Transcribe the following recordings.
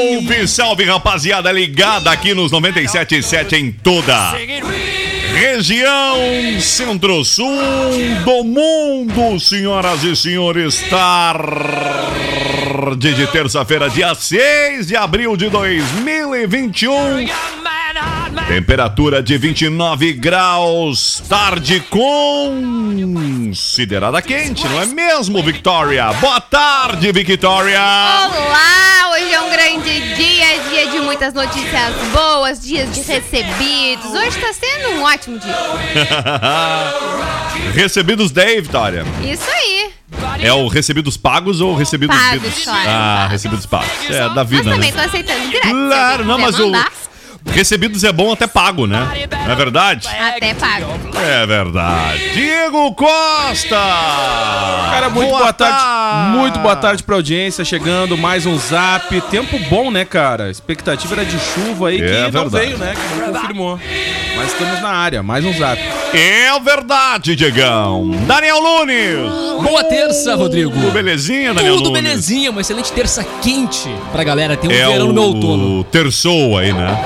Salve, salve, rapaziada, ligada aqui nos 97.7 em toda região centro-sul do mundo, senhoras e senhores, tarde de terça-feira, dia 6 de abril de 2021. Temperatura de 29 graus, tarde considerada quente, não é mesmo, Victoria? Boa tarde, Victoria! Olá, hoje é um grande dia, dia de muitas notícias boas, dias de recebidos. Hoje tá sendo um ótimo dia. Recebidos Day, Victoria. Isso aí. É o recebidos pagos ou recebidos Pagos, Ah, recebidos pagos. É da Mas vida, também né? tô aceitando se Claro, não, mas o mandar, recebidos é bom até pago, né? Não é verdade? Até pago. É verdade. Diego Costa! Cara, muito boa, tarde. Muito boa tarde pra audiência. Chegando mais um zap. Tempo bom, né, cara? A expectativa era de chuva aí que É não verdade. veio, né? Que não confirmou. Mas estamos na área. Mais um zap. É verdade, Diegão. Daniel Nunes! Boa terça, Rodrigo. Tudo belezinha, Daniel Tudo Nunes? belezinha, uma excelente terça quente pra galera. Tem um É verão no meu outono. o terçou aí, né?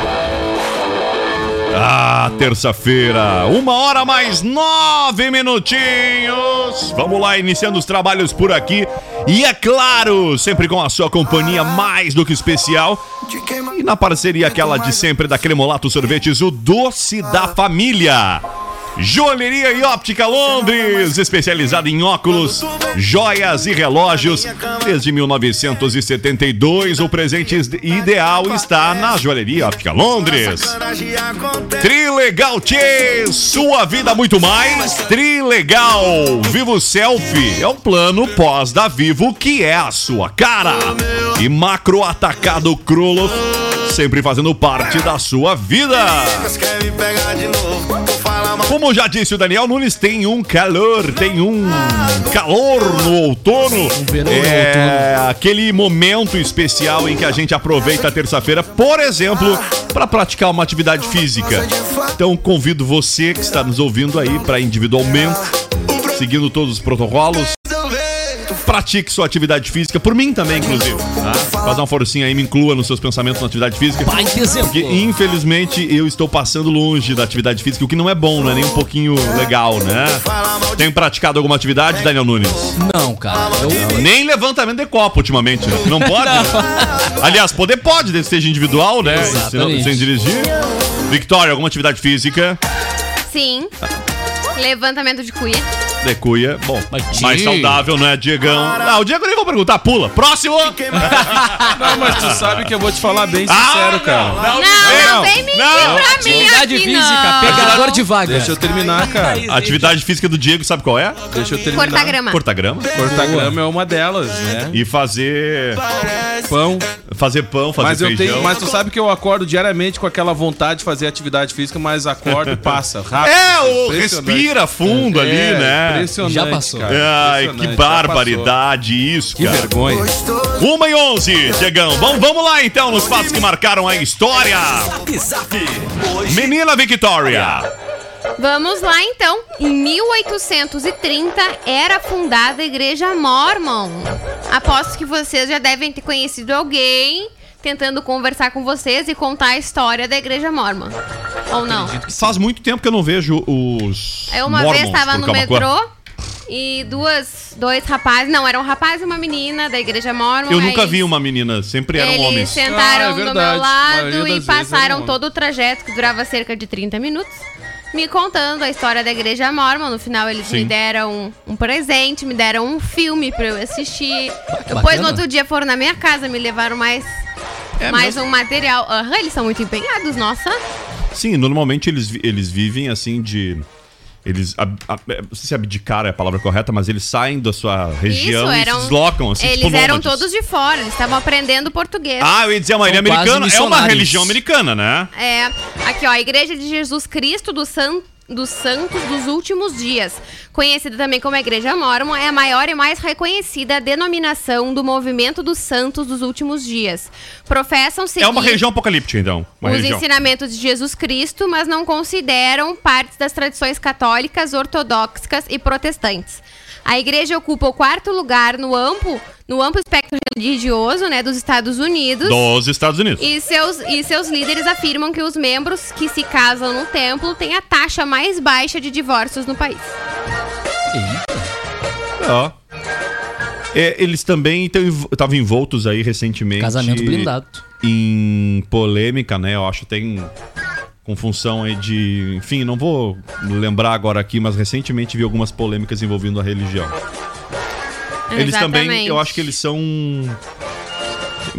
Ah, terça-feira, uma hora mais nove minutinhos. Vamos lá, iniciando os trabalhos por aqui. E é claro, sempre com a sua companhia mais do que especial. E na parceria aquela de sempre da Cremolato Sorvetes, o doce da família. Joalheria e Óptica Londres, especializada em óculos, joias e relógios. Desde 1972, o presente ideal está na Joalheria Óptica Londres. Trilegal Tchê, sua vida muito mais. Trilegal, Vivo Selfie é o plano pós da Vivo que é a sua cara. E Macro Atacado Kroloff, sempre fazendo parte da sua vida. Como já disse o Daniel Nunes, tem um calor, tem um calor no outono. é aquele momento especial em que a gente aproveita a terça-feira, por exemplo, para praticar uma atividade física. Então convido você que está nos ouvindo aí para individualmente, seguindo todos os protocolos, pratique sua atividade física, por mim também, inclusive. Tá? Faz uma forcinha aí, me inclua nos seus pensamentos na atividade física. Exemplo. Porque, infelizmente, eu estou passando longe da atividade física, o que não é bom, não é nem um pouquinho legal, né? Tem praticado alguma atividade, Daniel Nunes? Não, cara. Eu, Nem levantamento de copo ultimamente, né? Não pode? né? Aliás, poder pode, desde que seja individual, né? Senão- sem dirigir. Victoria, alguma atividade física? Sim. Levantamento de cuia. De cuia. Bom, Mas, mais saudável, não é, Diegão? Ah, o Diego nem vou perguntar, pula. Próximo! Não, mas tu sabe que eu vou te falar bem Ah, sincero, cara. não, Não, não, não vem mentir não. pra mim atividade aqui, física, não. pegador de vaga. Deixa eu terminar, cara. A atividade física do Diego, sabe qual é? Deixa eu terminar. Cortar grama. Cortar grama. Cortar grama é uma delas, né? E fazer. Pão. Fazer pão, fazer Mas eu feijão. tenho, mas tu sabe que eu acordo diariamente com aquela vontade de fazer atividade física, mas acordo e passa rápido. É, o Impressionante. respira fundo ali, É, né? Impressionante, Já passou. cara. Ai, que barbaridade isso, passou. Que cara. vergonha. Uma e onze, Diegão. Vamos, vamos lá então nos fatos que marcaram a história. Menina Victoria. Vamos lá então. Em 1830 era fundada a Igreja Mormon. Aposto que vocês já devem ter conhecido alguém tentando conversar com vocês e contar a história da Igreja Mormon. Ou não? Faz muito tempo que eu não vejo os. Eu uma Mormons vez estava no metrô e duas, dois rapazes, não, era um rapaz e uma menina da Igreja Mormon. Eu nunca vi uma menina, sempre eram Eles homens. sentaram Ah, é do verdade. meu A maioria lado e vezes passaram todo o trajeto que durava cerca de 30 minutos. me contando a história da igreja mormon. No final, eles Sim. me deram um, um presente, me deram um filme pra eu assistir. Depois, bacana. no outro dia, foram na minha casa, me levaram mais, É mais um material. Aham, eles são muito empenhados, nossa. Sim, normalmente eles, eles vivem assim de. Eles. ab- sei se abdicar é a palavra correta, mas eles saem da sua região Isso, e eram. se deslocam, assim, eles tipo eram todos de fora, eles estavam aprendendo português. Ah, eu ia dizer, uma ilha São quase americana. É uma religião americana, né? É, aqui ó, a Igreja de Jesus Cristo dos, San- dos Santos dos Últimos Dias, conhecida também como a Igreja Mormon, é a maior e mais reconhecida denominação do movimento dos Santos dos Últimos Dias. Professam seguir É uma região apocalíptica, então. Uma os região. ensinamentos de Jesus Cristo, mas não consideram partes das tradições católicas, ortodoxas e protestantes. A igreja ocupa o quarto lugar no amplo, no amplo espectro religioso né, dos Estados Unidos. Dos Estados Unidos. E seus, e seus líderes afirmam que os membros que se casam no templo têm a taxa mais baixa de divórcios no país. Ó. É, eles também estavam envoltos aí recentemente. Casamento blindado. Em polêmica, né? Eu acho tem com função aí de. Enfim, não vou lembrar agora aqui, mas recentemente vi algumas polêmicas envolvendo a religião. Eles também, Exatamente. eu acho que eles são.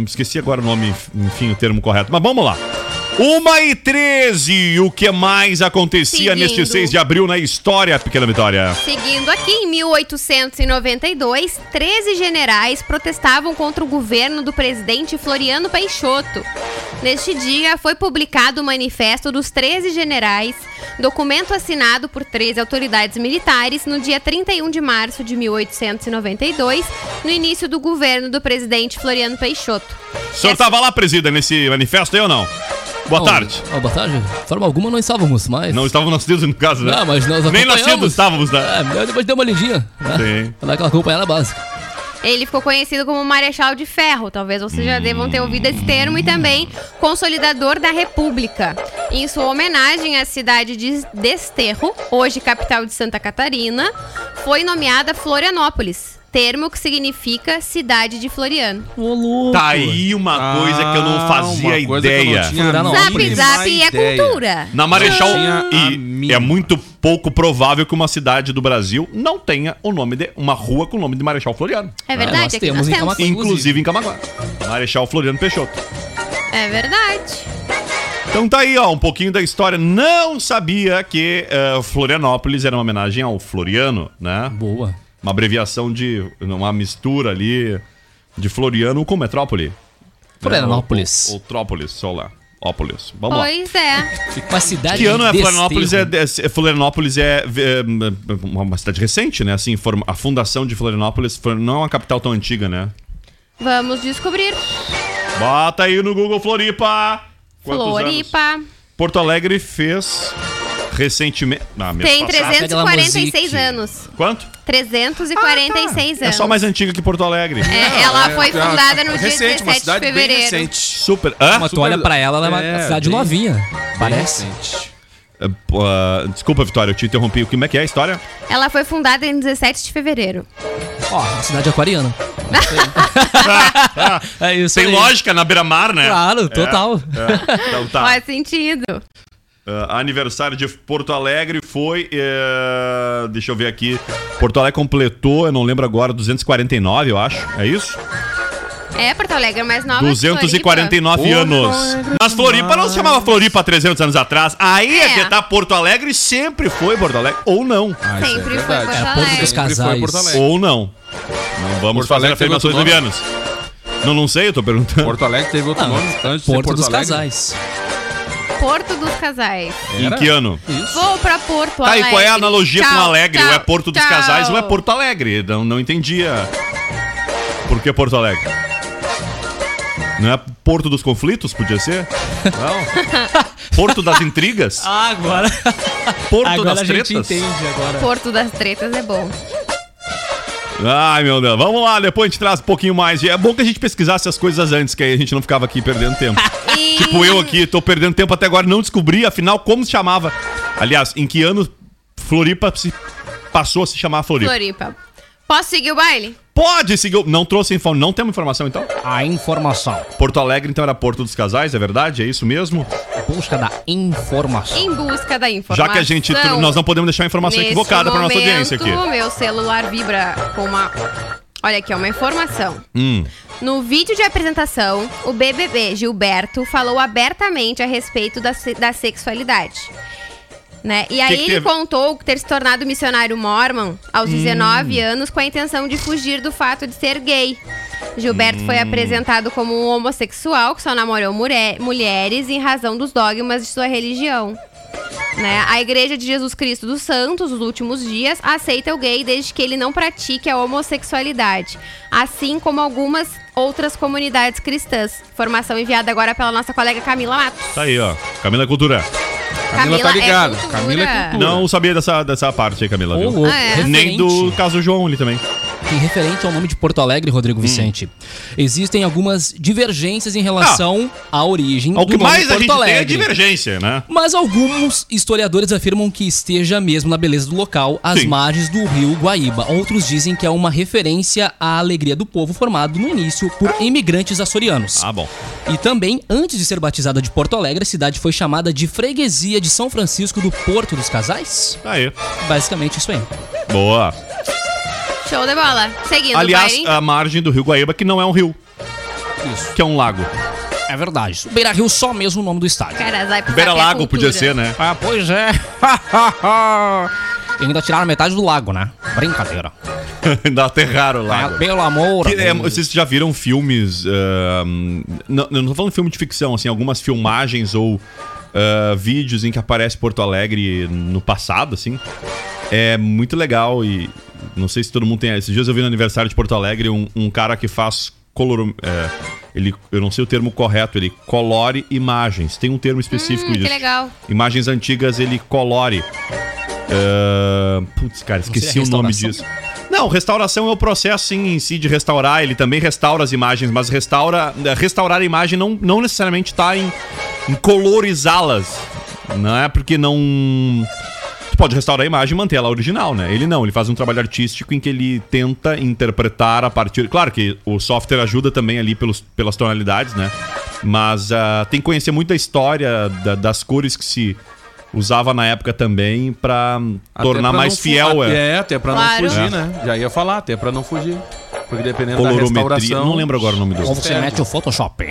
Esqueci agora o nome, enfim, o termo correto. Mas vamos lá. Uma e 13, o que mais acontecia Seguindo. neste 6 de abril na história, Pequena Vitória? Seguindo aqui, em 1892, 13 generais protestavam contra o governo do presidente Floriano Peixoto. Neste dia, foi publicado o Manifesto dos 13 Generais, documento assinado por 13 autoridades militares no dia 31 de março de 1892, no início do governo do presidente Floriano Peixoto. O senhor estava lá, presida, nesse manifesto aí ou não? Boa Não, tarde. ó, boa tarde. De forma alguma não estávamos, mas. Não estávamos nascidos no caso, né? Não, mas nós Nem nascidos estávamos, né? É, depois dei uma lidinha. Né? Sim. Dar aquela acompanhada básica. Ele ficou conhecido como Marechal de Ferro, talvez vocês já devam ter ouvido esse termo, e também Consolidador da República. Em sua homenagem à cidade de Desterro, hoje capital de Santa Catarina, foi nomeada Florianópolis, termo que significa cidade de Floriano. Ô, louco. Tá aí uma coisa que eu não Ah, fazia coisa que eu não ideia. tinha Florianópolis. a Zap, zap e é ideia. cultura. Na Marechal. E é muito pouco provável que uma cidade do Brasil não tenha o nome de. uma rua com o nome de Marechal Floriano. É nós verdade, aqui temos nós em temos. Camacuã. Inclusive em Camaguá. Marechal Floriano Peixoto. É verdade. Então tá aí, ó, um pouquinho da história. Não sabia que eh, Florianópolis era uma homenagem ao Floriano, né? Boa. Uma abreviação de. uma mistura ali de Floriano com metrópole. Florianópolis. Ou, ou Trópolis, sei lá. Ópolis. Vamos lá. Pois é. Uma cidade Que ano é Florianópolis? É, é- Florianópolis é, é, uma cidade recente, né? Assim, a fundação de Florianópolis não é uma capital tão antiga, né? Vamos descobrir. Bota aí no Google Floripa. Quantos anos? Floripa. Porto Alegre fez recentemente. Ah, Tem passado. 346 musique. anos. Quanto? 346 É anos. só mais antiga que Porto Alegre. É, ela foi É, fundada no dia recente, 17 uma de cidade bem fevereiro. recente. Super. Hã? Mas tu olha pra ela, ela é uma É, cidade bem- novinha. Parece. É, ah, desculpa, Vitória, eu te interrompi. Como é que é a história? Ela foi fundada em 17 de fevereiro. Ó, uma cidade aquariana. é isso Tem aí. lógica na beira-mar, né? Claro, total. É, Então tá. Faz sentido. Ah, aniversário de Porto Alegre foi. eh, deixa eu ver aqui. Porto Alegre completou, eu não lembro agora, 249, eu acho. É isso? É, Porto Alegre é mais nova que 249 Floripa. anos. Mas Floripa não se chamava Floripa há 300 anos atrás. Aí é, É. que tá Porto Alegre sempre foi Porto Alegre. Ou não. Ah, isso Sempre é foi. Porto É Alegre. dos Sempre foi Casais. Porto Alegre. Ou não. Não vamos Porto fazer afirmações levianas. Não, não sei, eu tô perguntando. Porto Alegre teve outro Não, nome antes Porto, Porto dos Alegre. Casais. Porto dos Casais. Em que ano? Vou pra Porto Tá, Alegre. e qual é a analogia com Tchau, Alegre? tchau, ou é Porto dos tchau. Casais ou é Porto Alegre? Não, não entendia. Por que Porto Alegre? Não é Porto dos Conflitos? Podia ser? Não. Porto das Intrigas? Ah, agora. Porto agora das a gente Tretas? entende agora. Porto das Tretas é bom. Ai, meu Deus. Vamos lá, depois a gente traz um pouquinho mais. É bom que a gente pesquisasse as coisas antes, que aí a gente não ficava aqui perdendo tempo. E... tipo eu aqui, tô perdendo tempo até agora, não descobri, afinal, como se chamava. Aliás, em que ano Floripa se passou a se chamar Floripa? Floripa. Posso seguir o baile? Pode seguir. o- Não trouxe informação. Não temos informação, então? A informação. Porto Alegre, então, era Porto dos Casais, é verdade? É isso mesmo? Busca da informação. Em busca da informação. Já que a gente. Nós não podemos deixar a informação Nesse equivocada pra nossa audiência aqui. Meu celular vibra com uma. Olha aqui, ó, uma informação. Hum. No vídeo de apresentação, o BBB Gilberto falou abertamente a respeito da, se- da sexualidade. Né? E aí que ele teve? contou ter se tornado missionário mormon aos Hum. 19 anos com a intenção de fugir do fato de ser gay. Gilberto foi Hum. apresentado como um homossexual que só namorou mulher- mulheres em razão dos dogmas de sua religião. Né? A Igreja de Jesus Cristo dos Santos, nos últimos dias, aceita o gay desde que ele não pratique a homossexualidade, assim como algumas outras comunidades cristãs. Informação enviada agora pela nossa colega Camila Matos. Tá aí, ó. Camila Cultura. Camila tá ligada. É. Camila é cultura. Não sabia dessa, dessa parte aí, Camila. Viu? louco. Ah, é? Nem do caso João ali também. E referente ao nome de Porto Alegre, Rodrigo Vicente, existem algumas divergências em relação à origem O que do nome mais a Porto gente tem é Alegre. divergência, né? Mas alguns historiadores afirmam que esteja mesmo na beleza do local, às Sim. margens do rio Guaíba. Outros dizem que é uma referência à alegria do povo formado no início por imigrantes açorianos. Ah, bom. E também, antes de ser batizada de Porto Alegre, a cidade foi chamada de Freguesia de São Francisco do Porto dos Casais. Aí. Basicamente isso aí. Boa. Show de bola. Seguindo, Aliás, vai. a margem do Rio Guaíba, que não é um rio, Isso. que é um lago. É verdade. Beira Rio só mesmo o nome do estádio. Cara, vai Beira Café Lago podia ser, né? Ah, pois é. e ainda tiraram metade do lago, né? Brincadeira. Ainda aterraram o É, lago. pelo amor. Que, é, vocês já viram filmes. ahn, não, não tô falando filme de ficção, assim, algumas filmagens ou ah, vídeos em que aparece Porto Alegre no passado, assim. É muito legal e não sei se todo mundo tem. Esses dias eu vi no aniversário de Porto Alegre um, um cara que faz color. é, ele, eu não sei o termo correto, ele colore imagens. Tem um termo específico Hum, que disso. legal. Imagens antigas ele colore. Ah, putz, cara, esqueci seria o nome disso. Não, restauração é o processo sim, em si de restaurar. Ele também restaura as imagens, mas restaura, restaurar a imagem não, não necessariamente está em, em colorizá-las. Não é porque não. Tu pode restaurar a imagem e manter ela original, né? Ele não, ele faz um trabalho artístico em que ele tenta interpretar a partir. Claro que o software ajuda também ali pelos, pelas tonalidades, né? Mas ah, tem que conhecer muito a história da- das cores que se usava na época também pra Até tornar pra mais fiel. até- É, até pra Claro. não fugir, É. né? Já ia falar, até pra não fugir. Porque dependendo da restauração... Não lembro agora o nome do. Ou você mete o Photoshop.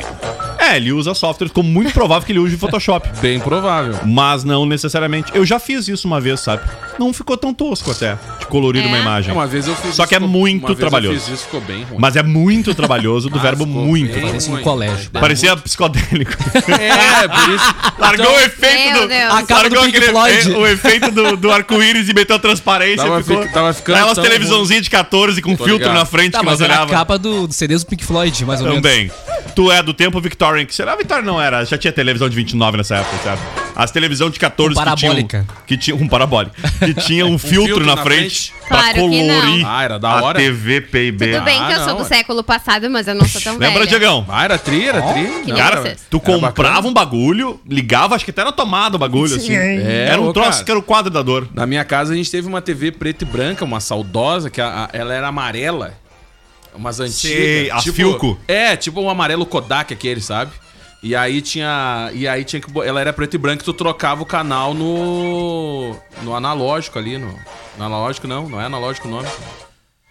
É, ele usa software, como muito provável que ele use Photoshop. Bem provável. Mas não necessariamente. Eu já fiz isso uma vez, sabe? Não ficou tão tosco até, de colorir É. uma imagem. Uma vez eu fiz Só isso, que é muito uma vez trabalhoso. Eu fiz isso, ficou bem ruim. Mas é muito trabalhoso, do verbo muito. bem Parece um colégio. Parecia psicodélico. É, por isso... Largou Então, o efeito do. Deus. A cara do Floyd. o efeito do, do arco-íris e meteu a transparência. Tava ficou, fi- tava ficando Aquelas televisãozinhas de 14 com filtro ligado. na frente Tá, que nós mas era a olhava. capa do, do CDs do Pink Floyd, mais ou menos. Também. Tu é do tempo Victorian, que será Victorian não era, já tinha televisão de 29 nessa época, certo? As televisão de 14 Com que tinham parabólica. que tinha um parabólica, que tinha um, filtro, filtro na, na frente, frente. pra Claro colorir Ah, era da a hora. TV PIB. Tudo bem Ah, que eu sou não, do é. século passado, mas eu não sou tão Lembra, velha. Diegão? Ah, era tri, era tri. nem Cara, vocês. tu Era comprava bacana. um bagulho, ligava, acho que até na tomada o bagulho, assim. É, era um troço cara. que era o quadro da dor. Na minha casa a gente teve uma TV preta e branca, uma saudosa, que a- a- ela era amarela. Umas antigas. Sei, a Filco. É, tipo um amarelo Kodak aquele, sabe? E aí tinha. E aí tinha que. Ela era preta e branca e tu trocava o canal no. No analógico ali, no. No analógico não, não é analógico o nome.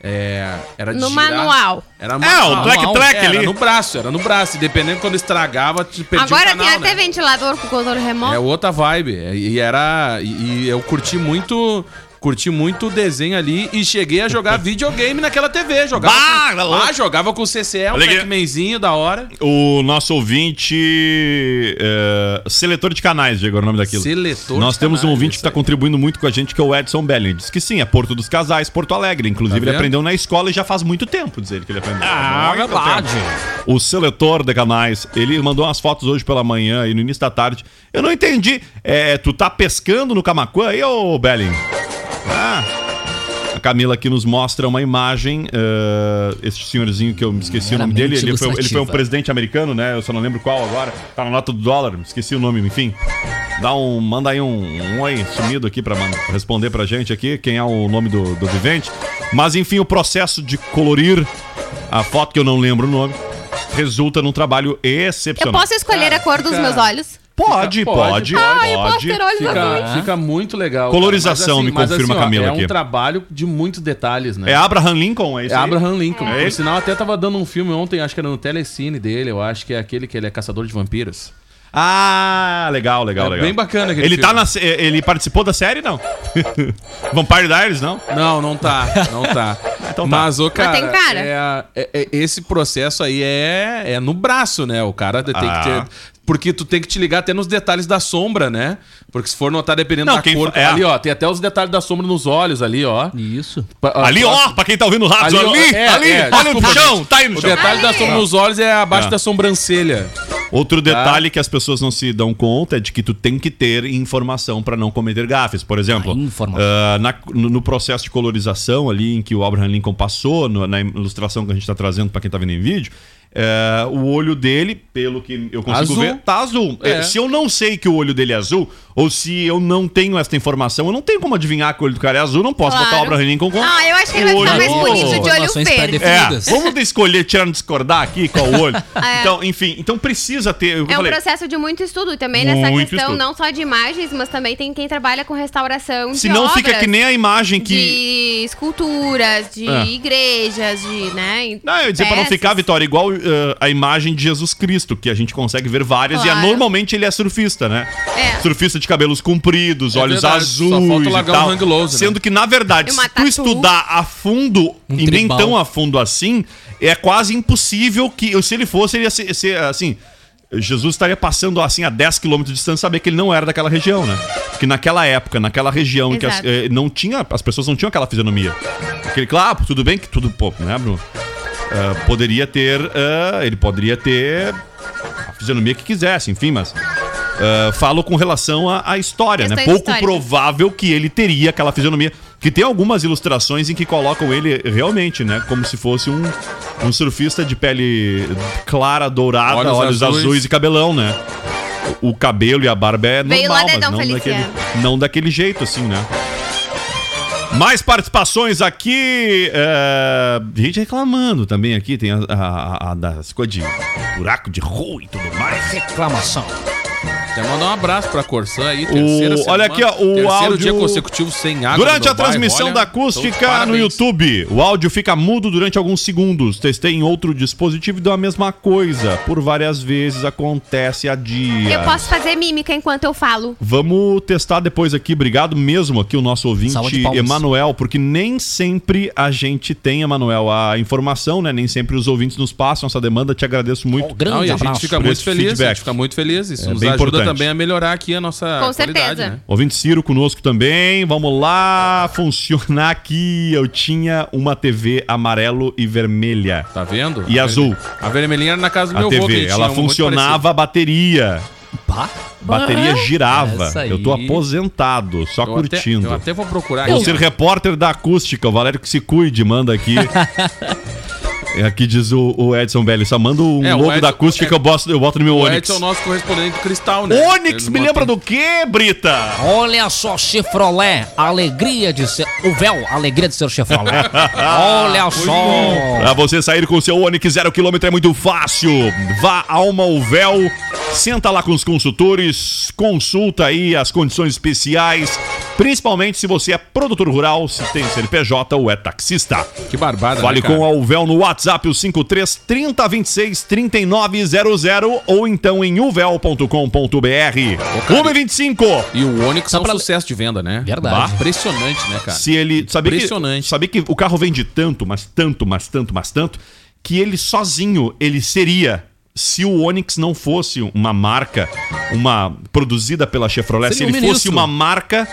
É. Era de No girar. manual. Era É, o manual. track track Era ali. no braço, era no braço. E dependendo quando estragava, tu perdia Agora o canal, tem até né? ventilador com controle remoto. É outra vibe. É, E era. E, e eu curti muito. Curti muito o desenho ali e cheguei a jogar videogame naquela TV. Jogava Bah, com, tá ah, jogava com o CCE, um. Pac-Manzinho da hora. O nosso ouvinte. é, seletor de canais, Diego, é o nome daquilo. Seletor Nós temos um canais, ouvinte que está contribuindo muito com a gente, que é o Edson Belling. Diz que sim, é Porto dos Casais, Porto Alegre. Inclusive, Tá ele aprendeu na escola e já faz muito tempo, diz ele que ele aprendeu. Ah, verdade. tempo. O seletor de canais, ele mandou umas fotos hoje pela manhã e no início da tarde. Eu não entendi. É, tu tá pescando no Camacuã aí, ô Belling? Ah. Camila aqui nos mostra uma imagem. eh, esse senhorzinho que eu me esqueci o nome dele. Ele foi, ele foi um presidente americano, né? Eu só não lembro qual agora. Tá na nota do dólar, me esqueci o nome, enfim. Dá um, manda aí um, um oi sumido aqui pra man- responder pra gente aqui quem é o nome do, do vivente. Mas enfim, o processo de colorir a foto que eu não lembro o nome resulta num trabalho Eu excepcional. posso escolher Cara, a cor dos fica- meus olhos? Pode, Fica- pode, pode. pode. Ah, eu posso ter olhos Fica, azuis. fica muito legal. Colorização, cara. me confirma, ó, Camila, É aqui. um trabalho de muitos detalhes, né? É Abraham Lincoln, é isso É aí? Abraham Lincoln. É Por sinal, até tava dando um filme ontem, acho que era no Telecine dele, eu acho que é aquele que ele é caçador de vampiros. Ah, legal, legal, É legal. bem bacana aquele Ele tá filme. na, se- ele participou da série, não? Vampire Diaries, não? Não, não tá, não tá. Então tá. Mas, ô, cara, tem cara? é é- é- esse processo aí é, é no braço, né? O cara tem Ah. que ter... Porque tu tem que te ligar até nos detalhes da sombra, né? Porque se for notar, dependendo Não, da quem cor... é. Ali, ó, tem até os detalhes da sombra nos olhos ali, ó. Isso. Pa- Ali, ó, pra quem tá ouvindo o rádio, Ali, ó, ali, é, ali, é, olha no desculpa, chão, gente. tá aí no O chão. detalhe da sombra nos olhos é abaixo É. da sobrancelha. Outro detalhe que as pessoas não se dão conta é de que tu tem que ter informação pra não cometer gafes. Por exemplo, Ah, ah, na- no, processo de colorização ali em que o Abraham Lincoln passou, no- na ilustração que a gente tá trazendo pra quem tá vendo em vídeo, é, o olho dele, pelo que eu consigo Azul. ver, tá azul. É, É. Se eu não sei que o olho dele é azul, ou se eu não tenho essa informação, eu não tenho como adivinhar que o olho do cara é azul, não posso botar o Claro. Abraham Lincoln com Ah, eu acho que ele vai ficar mais bonito de olho verde. é, vamos escolher, tirar, discordar aqui qual o olho. É. Então, enfim, então precisa ter. Eu É um falei, processo de muito estudo também nessa Muito questão estudo. não só de imagens, mas também tem quem trabalha com restauração se não fica que nem a imagem que. de esculturas, de É. igrejas, de, né? Não, eu ia dizer pra não peças. ficar, Vitória, igual eh, a imagem de Jesus Cristo, que a gente consegue ver várias, e Claro. é, normalmente ele é surfista, né? É. Surfista de cabelos compridos, É olhos verdade, só azuis. e tal. um né? Sendo que, na verdade, E se tu estudar a fundo, Um e nem tão a fundo assim, é quase impossível que, se ele fosse, ele ia ser, ser, assim. Jesus estaria passando assim a 10 km de distância saber que ele não era daquela região, né? Porque naquela época, naquela região em que as, Exato. eh, não tinha, as pessoas não tinham aquela fisionomia. Aquele, claro, tudo bem que tudo pouco, né, Bruno? Ah, poderia ter. ah, ele poderia ter a fisionomia que quisesse, enfim, mas. ah, falo com relação à, à história, né? Pouco históricas. provável que ele teria aquela fisionomia. Que tem algumas ilustrações em que colocam ele realmente, né? Como se fosse um, um surfista de pele clara, dourada, olhos, Olhos azuis. azuis. e cabelão, né? O, o cabelo e a barba é Veio normal, mas não daquele, não daquele jeito, assim, né? Mais participações aqui. é, gente reclamando também aqui. Tem a, a- a- das coisas de buraco de rua e tudo mais. Reclamação. Quer mandar um abraço pra Corsã aí, terceira O- olha aqui, ó, o terceiro áudio- dia consecutivo sem água Durante no a bairro, transmissão olha, da então, acústica no parabéns. YouTube, o áudio fica mudo durante alguns segundos. Testei em outro dispositivo e deu a mesma coisa. Por várias vezes acontece a dia. Eu posso fazer mímica enquanto eu falo. Vamos testar depois aqui. Obrigado mesmo aqui o nosso ouvinte. Emanuel, porque nem sempre a gente tem, Emanuel, a informação, né? Nem sempre os ouvintes nos passam essa demanda. Te agradeço muito. Oh, grande Não, e a gente fica muito feliz, a feedback. gente fica muito feliz. Isso É nos bem ajuda importante. Também a melhorar aqui a nossa Com qualidade, certeza. né? Ouvinte Ciro conosco também. Vamos lá. Funcionar aqui. Eu tinha uma TV amarelo e vermelha. Tá vendo? E A azul. vermelha- A vermelhinha era na casa do A meu avô, que TV, ela funcionava a bateria. Pá. Bateria girava. Eu tô aposentado, só. Eu até- curtindo. eu até vou procurar Vou ser repórter da acústica. O Valério que se cuide, manda aqui. É, Aqui diz o, o Edson Belli. Só manda um É, o logo Edson- da acústica que eu, boto, eu boto no meu O Onix. Edson é o nosso correspondente do Cristal, né? Onix, me lembra do quê, Brita? Olha só, Chevrolet, alegria de ser. O véu, alegria de ser Chevrolet. Olha só. Pra você sair com seu Onix zero quilômetro é muito fácil. Vá a uma Uvel, senta lá com os consultores, consulta aí as condições especiais, principalmente se você é produtor rural, se tem CNPJ ou é taxista. Que barbada, Fale né, com a Uvel no WhatsApp, o 53 3026 3900 ou então em uvel.com.br. 125. E o Onix é Só um pra- sucesso de venda, né? Verdade. Impressionante, né, cara? Se ele. Sabia que, Impressionante. sabia que o carro vende tanto, mas tanto, mas tanto, mas tanto, que ele sozinho ele seria. Se o Onix não fosse uma marca, uma produzida pela Chevrolet, Seria se um ele fosse ministro. uma marca,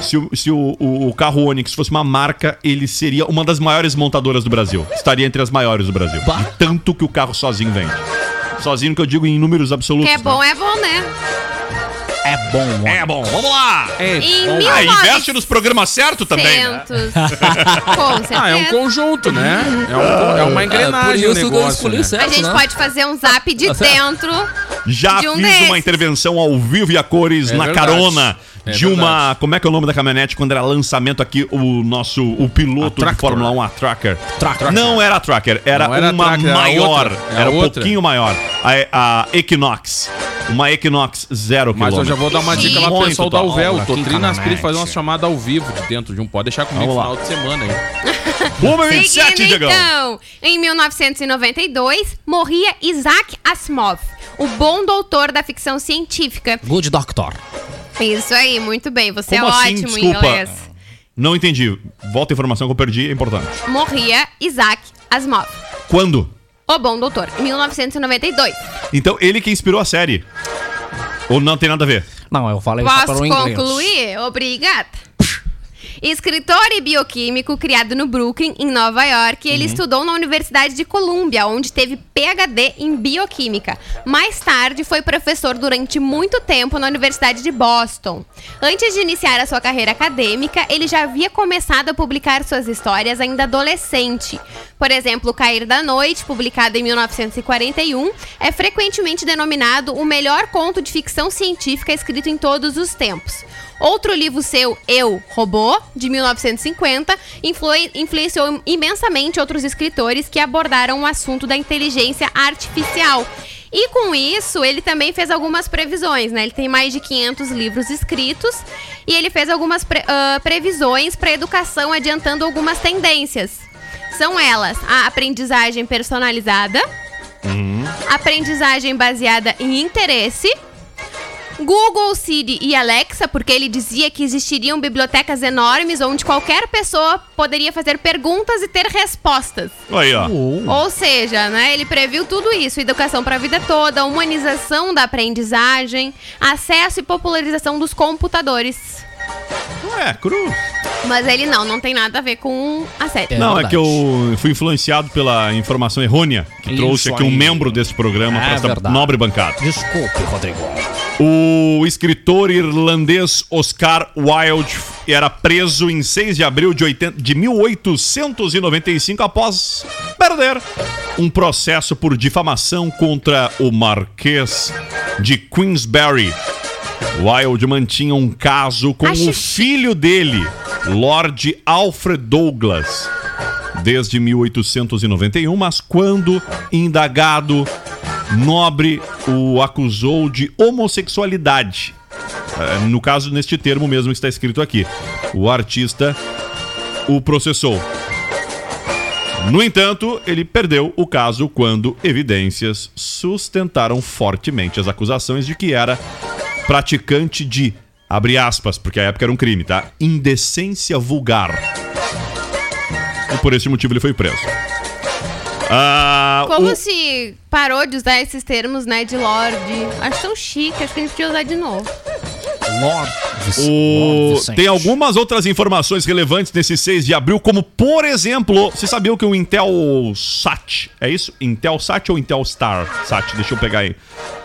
se, o, se o, o- o carro Onix fosse uma marca, ele seria uma das maiores montadoras do Brasil. Estaria entre as maiores do Brasil. Bah. De tanto que o carro sozinho vende. Sozinho que eu digo em números absolutos. Que é né? bom, é bom, né? É bom, mano. É bom, vamos lá. É, Em bom. Ah, investe nos programas certos também, né? 1900. Com certeza. Ah, é um conjunto, né? É, um- é uma É, engrenagem por o isso negócio, né? certo, A gente né? pode fazer um zap de dentro. Já de um fiz desses. uma intervenção ao vivo e a cores É na verdade. carona É de uma. verdade. Como é que é o nome da caminhonete quando era lançamento aqui? O nosso. O piloto A de. Fórmula 1, a Tracker. Tracker. Não era a Tracker, era era uma Tracker, era maior. outra. Era Era um outra. pouquinho maior. A, a Equinox. Uma Equinox zero Mas eu quilômetro. já vou dar uma dica lá pro pessoal da. Uvel. Tô Cananete. fazer uma chamada ao vivo de dentro de um. Pode deixar comigo no final de semana aí. 1,27, Seguindo, Diegão. então, em 1992, morria Isaac Asimov, o bom doutor da ficção científica. Good Doctor. Isso aí, muito bem. Você Como é assim? ótimo em Desculpa. inglês. Não entendi. Volta a informação que eu perdi, é importante. Morria Isaac Asimov, Quando? o bom doutor, em 1992. Então, ele que inspirou a série. Ou não tem nada a ver? Não, eu falei só Posso para o inglês. concluir? Obrigada. Escritor e bioquímico criado no Brooklyn, em Nova York, Uhum. ele estudou na Universidade de Columbia, onde teve PhD em bioquímica. Mais tarde, foi professor durante muito tempo na Universidade de Boston. Antes de iniciar a sua carreira acadêmica, ele já havia começado a publicar suas histórias ainda adolescente. Por exemplo, Cair da Noite, publicado em 1941, é frequentemente denominado o melhor conto de ficção científica escrito em todos os tempos. Outro livro seu, Eu, Robô, de 1950, influi- influenciou imensamente outros escritores que abordaram o assunto da inteligência artificial. E com isso, ele também fez algumas previsões, né? Ele tem mais de 500 livros escritos e ele fez algumas pre- ah, previsões para a educação, adiantando algumas tendências. São elas: a aprendizagem personalizada, aprendizagem baseada em interesse, Google, Siri e Alexa, porque ele dizia que existiriam bibliotecas enormes onde qualquer pessoa poderia fazer perguntas e ter respostas. Aí, ó. Ou seja, né, ele previu tudo isso: educação para a vida toda, humanização da aprendizagem, acesso e popularização dos computadores. Ué, cruz. Mas ele não, não tem nada a ver com a série. É não, é que eu fui influenciado pela informação errônea que Isso trouxe aqui um aí. membro desse programa É para esta verdade. nobre bancada. Desculpe, Rodrigo. O escritor irlandês Oscar Wilde era preso em 6 de abril de, 80 de 1895 após perder um processo por difamação contra o Marquês de Queensberry. Wilde mantinha um caso com Acho o filho dele, Lord Alfred Douglas, desde 1891, mas quando indagado, Nobre o acusou de homossexualidade. Eh, No caso, neste termo mesmo que está escrito aqui. O artista o processou. No entanto, ele perdeu o caso quando evidências sustentaram fortemente as acusações de que era praticante de, abre aspas, porque a época era um crime, tá? Indecência vulgar. E por esse motivo ele foi preso. Ah, Como o- se parou de usar esses termos, né, de Lorde. Acho tão chique, acho que a gente podia usar de novo. Lord, Vic- O-. Tem algumas outras informações relevantes nesse 6 de abril, como por exemplo, você sabia que o Intel Sat, é isso? Intel Sat ou Intel Star Sat? Deixa eu pegar aí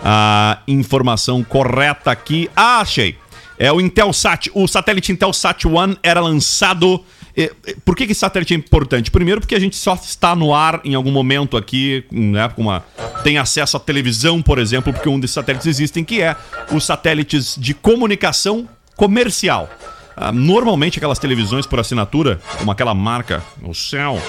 a informação correta aqui. Ah, achei. É o Intelsat, o satélite Intelsat One era lançado. eh, eh, Por que, que esse satélite é importante? Primeiro, porque a gente só está no ar em algum momento aqui, né? Com uma, tem acesso à televisão, por exemplo, porque um desses satélites existem, que é os satélites de comunicação comercial. Ah, normalmente aquelas televisões por assinatura, como aquela marca, o Cell,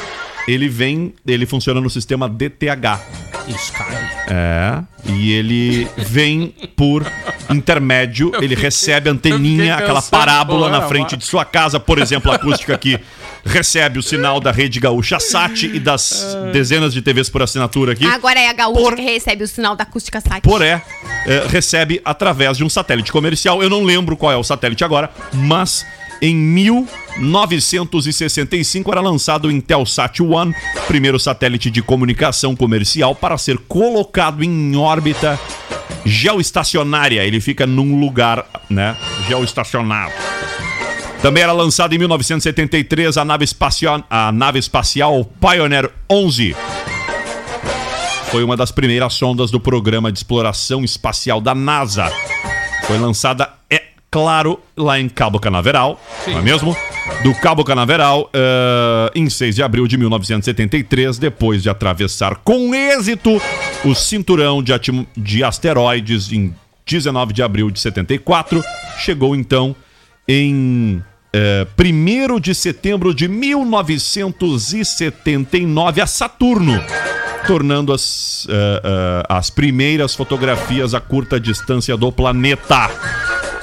ele vem, ele funciona no sistema DTH. Sky. É, e ele vem por intermédio, ele recebe anteninha, aquela parábola na frente de sua casa, por exemplo, a acústica aqui recebe o sinal da rede gaúcha Sat e das dezenas de TVs por assinatura aqui. Agora é a gaúcha Por- que recebe o sinal da acústica site. Poré é, recebe através de um satélite comercial. Eu não lembro qual é o satélite agora, mas em 1965 era lançado o Intelsat One, primeiro satélite de comunicação comercial para ser colocado em órbita geoestacionária. Ele fica num lugar, né, geoestacionado. Também era lançado em 1973 a nave espacial, a nave espacial Pioneer 11 foi uma das primeiras sondas do programa de exploração espacial da NASA. Foi lançada, é claro, lá em Cabo Canaveral, Sim. não é mesmo? Do Cabo Canaveral, eh, em 6 de abril de 1973, depois de atravessar com êxito o cinturão de, de asteroides em 19 de abril de 74, chegou então em eh, 1 de setembro de 1979 a Saturno, tornando as, eh, eh, as primeiras fotografias a curta distância do planeta,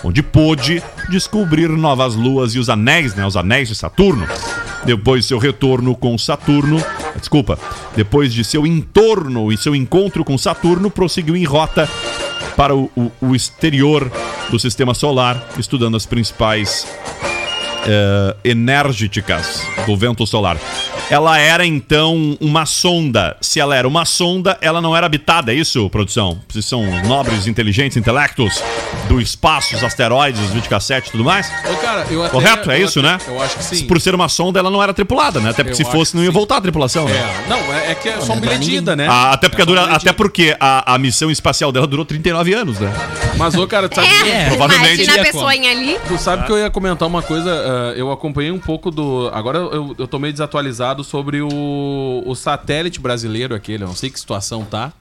onde pôde descobrir novas luas e os anéis, né, os anéis de Saturno. Depois de seu retorno com Saturno, desculpa, depois de seu entorno e seu encontro com Saturno, prosseguiu em rota para o, o- o exterior do sistema solar, estudando as principais eh, enérgicas do vento solar. Ela era então uma sonda. Se ela era uma sonda, ela não era habitada, é isso, produção? Vocês são nobres, inteligentes, intelectos do espaço, os asteroides, os videocassete e tudo mais? Ô, cara, eu até- Correto? É eu isso, até- né? Eu acho que sim. Por ser uma sonda, ela não era tripulada, né? Até porque Eu se fosse, que não ia sim. voltar a tripulação, né? É, não, é, é que é só um Não dá bilhete de ninguém. ida, né? Ah, até porque, É dura, até porque a, a missão espacial dela durou 39 anos, né? Mas, ô, cara, tu sabe que... É, provavelmente imagina a pessoinha ali. Tu sabe que eu ia comentar uma coisa, ah, eu acompanhei um pouco do. Agora eu, eu tô meio desatualizado sobre o, o satélite brasileiro aquele, eu não sei que situação tá.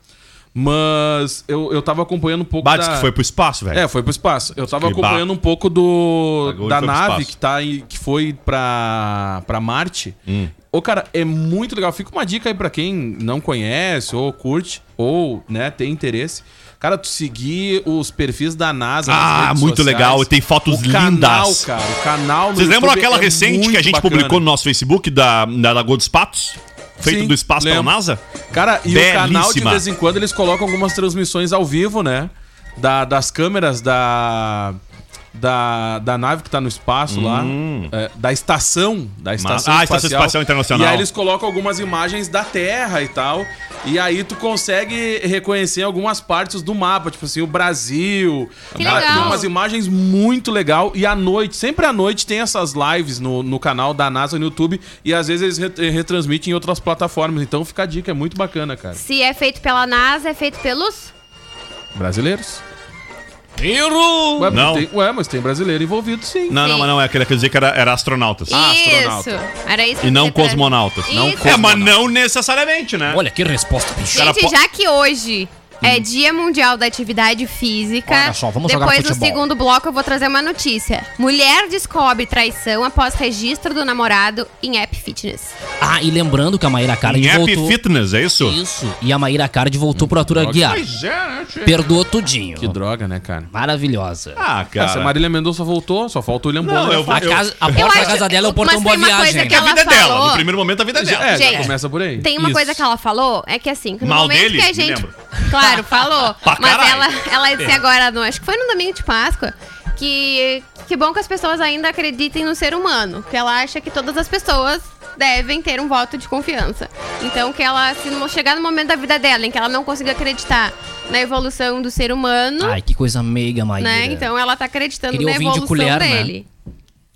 Mas eu, eu tava acompanhando um pouco. Bades da... que foi pro espaço, velho. É, foi pro espaço. Eu tava Que acompanhando um pouco do Pagou e da nave que tá em- que foi pra, pra Marte. Hum. Ô, cara, é muito legal. Fica uma dica aí pra quem não conhece ou curte ou, né, tem interesse. Cara, tu seguir os perfis da NASA nas Ah, muito sociais. legal, e tem fotos o Canal, lindas. cara, o canal Vocês lembram YouTube aquela é recente que a gente bacana. publicou no nosso Facebook da, da Lagoa dos Patos? Feito Sim, do espaço pela lembro. NASA? Cara, e o canal de Belíssima. vez em quando eles colocam algumas transmissões ao vivo, né? Da, das câmeras da, da, da nave que tá no espaço lá. é, da estação. Da estação Hum. Ah, Estação Espacial Internacional. E aí eles colocam algumas imagens da Terra e tal. E aí tu consegue reconhecer algumas partes do mapa, tipo assim, o Brasil. Que legal. Tem umas imagens muito legal. E à noite, sempre à noite, tem essas lives no, no canal da NASA no YouTube. E às vezes eles re- retransmitem em outras plataformas. Então fica a dica, é muito bacana, cara. Se é feito pela NASA, é feito pelos. Brasileiros? Erro! Ué, Não. Mas tem, ué, mas tem brasileiro envolvido, sim. Não, não, Sim. mas não, é aquele que dizer que era, era astronautas. Ah, isso. Era isso que E eu não cosmonautas. Não Isso. É, mas não necessariamente, né? Olha que resposta, bicho. Gente, já que hoje é Dia Mundial da Atividade Física, Olha só, vamos jogar depois no futebol. segundo bloco eu vou trazer uma notícia. Mulher descobre traição após registro do namorado em app fitness. Ah, e lembrando que a Maíra Card Em app voltou... fitness, é isso? Isso. E a Maíra Card voltou pro Arthur Aguiar. Pois é, né? Perdoou tudinho. Que droga, né, cara? Maravilhosa. Ah, Cara, se a cara. Marília Mendonça voltou, só falta o William Não, Bonner. eu vou- A, casa, a Eu porta da casa dela é o mas portão tem Boa uma coisa Viagem. que É a ela vida dela. falou- No primeiro momento, a vida é dela. É, já Gente, começa por aí. Tem uma Isso. coisa que ela falou, é que assim, no Mal momento dele? que a gente. lembro. Claro, falou. Pra mas ela, ela disse agora, no, acho que foi no domingo de Páscoa, que que bom que as pessoas ainda acreditem no ser humano. Que ela acha que todas as pessoas devem ter um voto de confiança. Então que ela, se não chegar no momento da vida dela em que ela não consiga acreditar na evolução do ser humano, Ai, que coisa meiga, Maíra. né? Então ela tá acreditando Queria na ouvir de evolução colher, né? dele.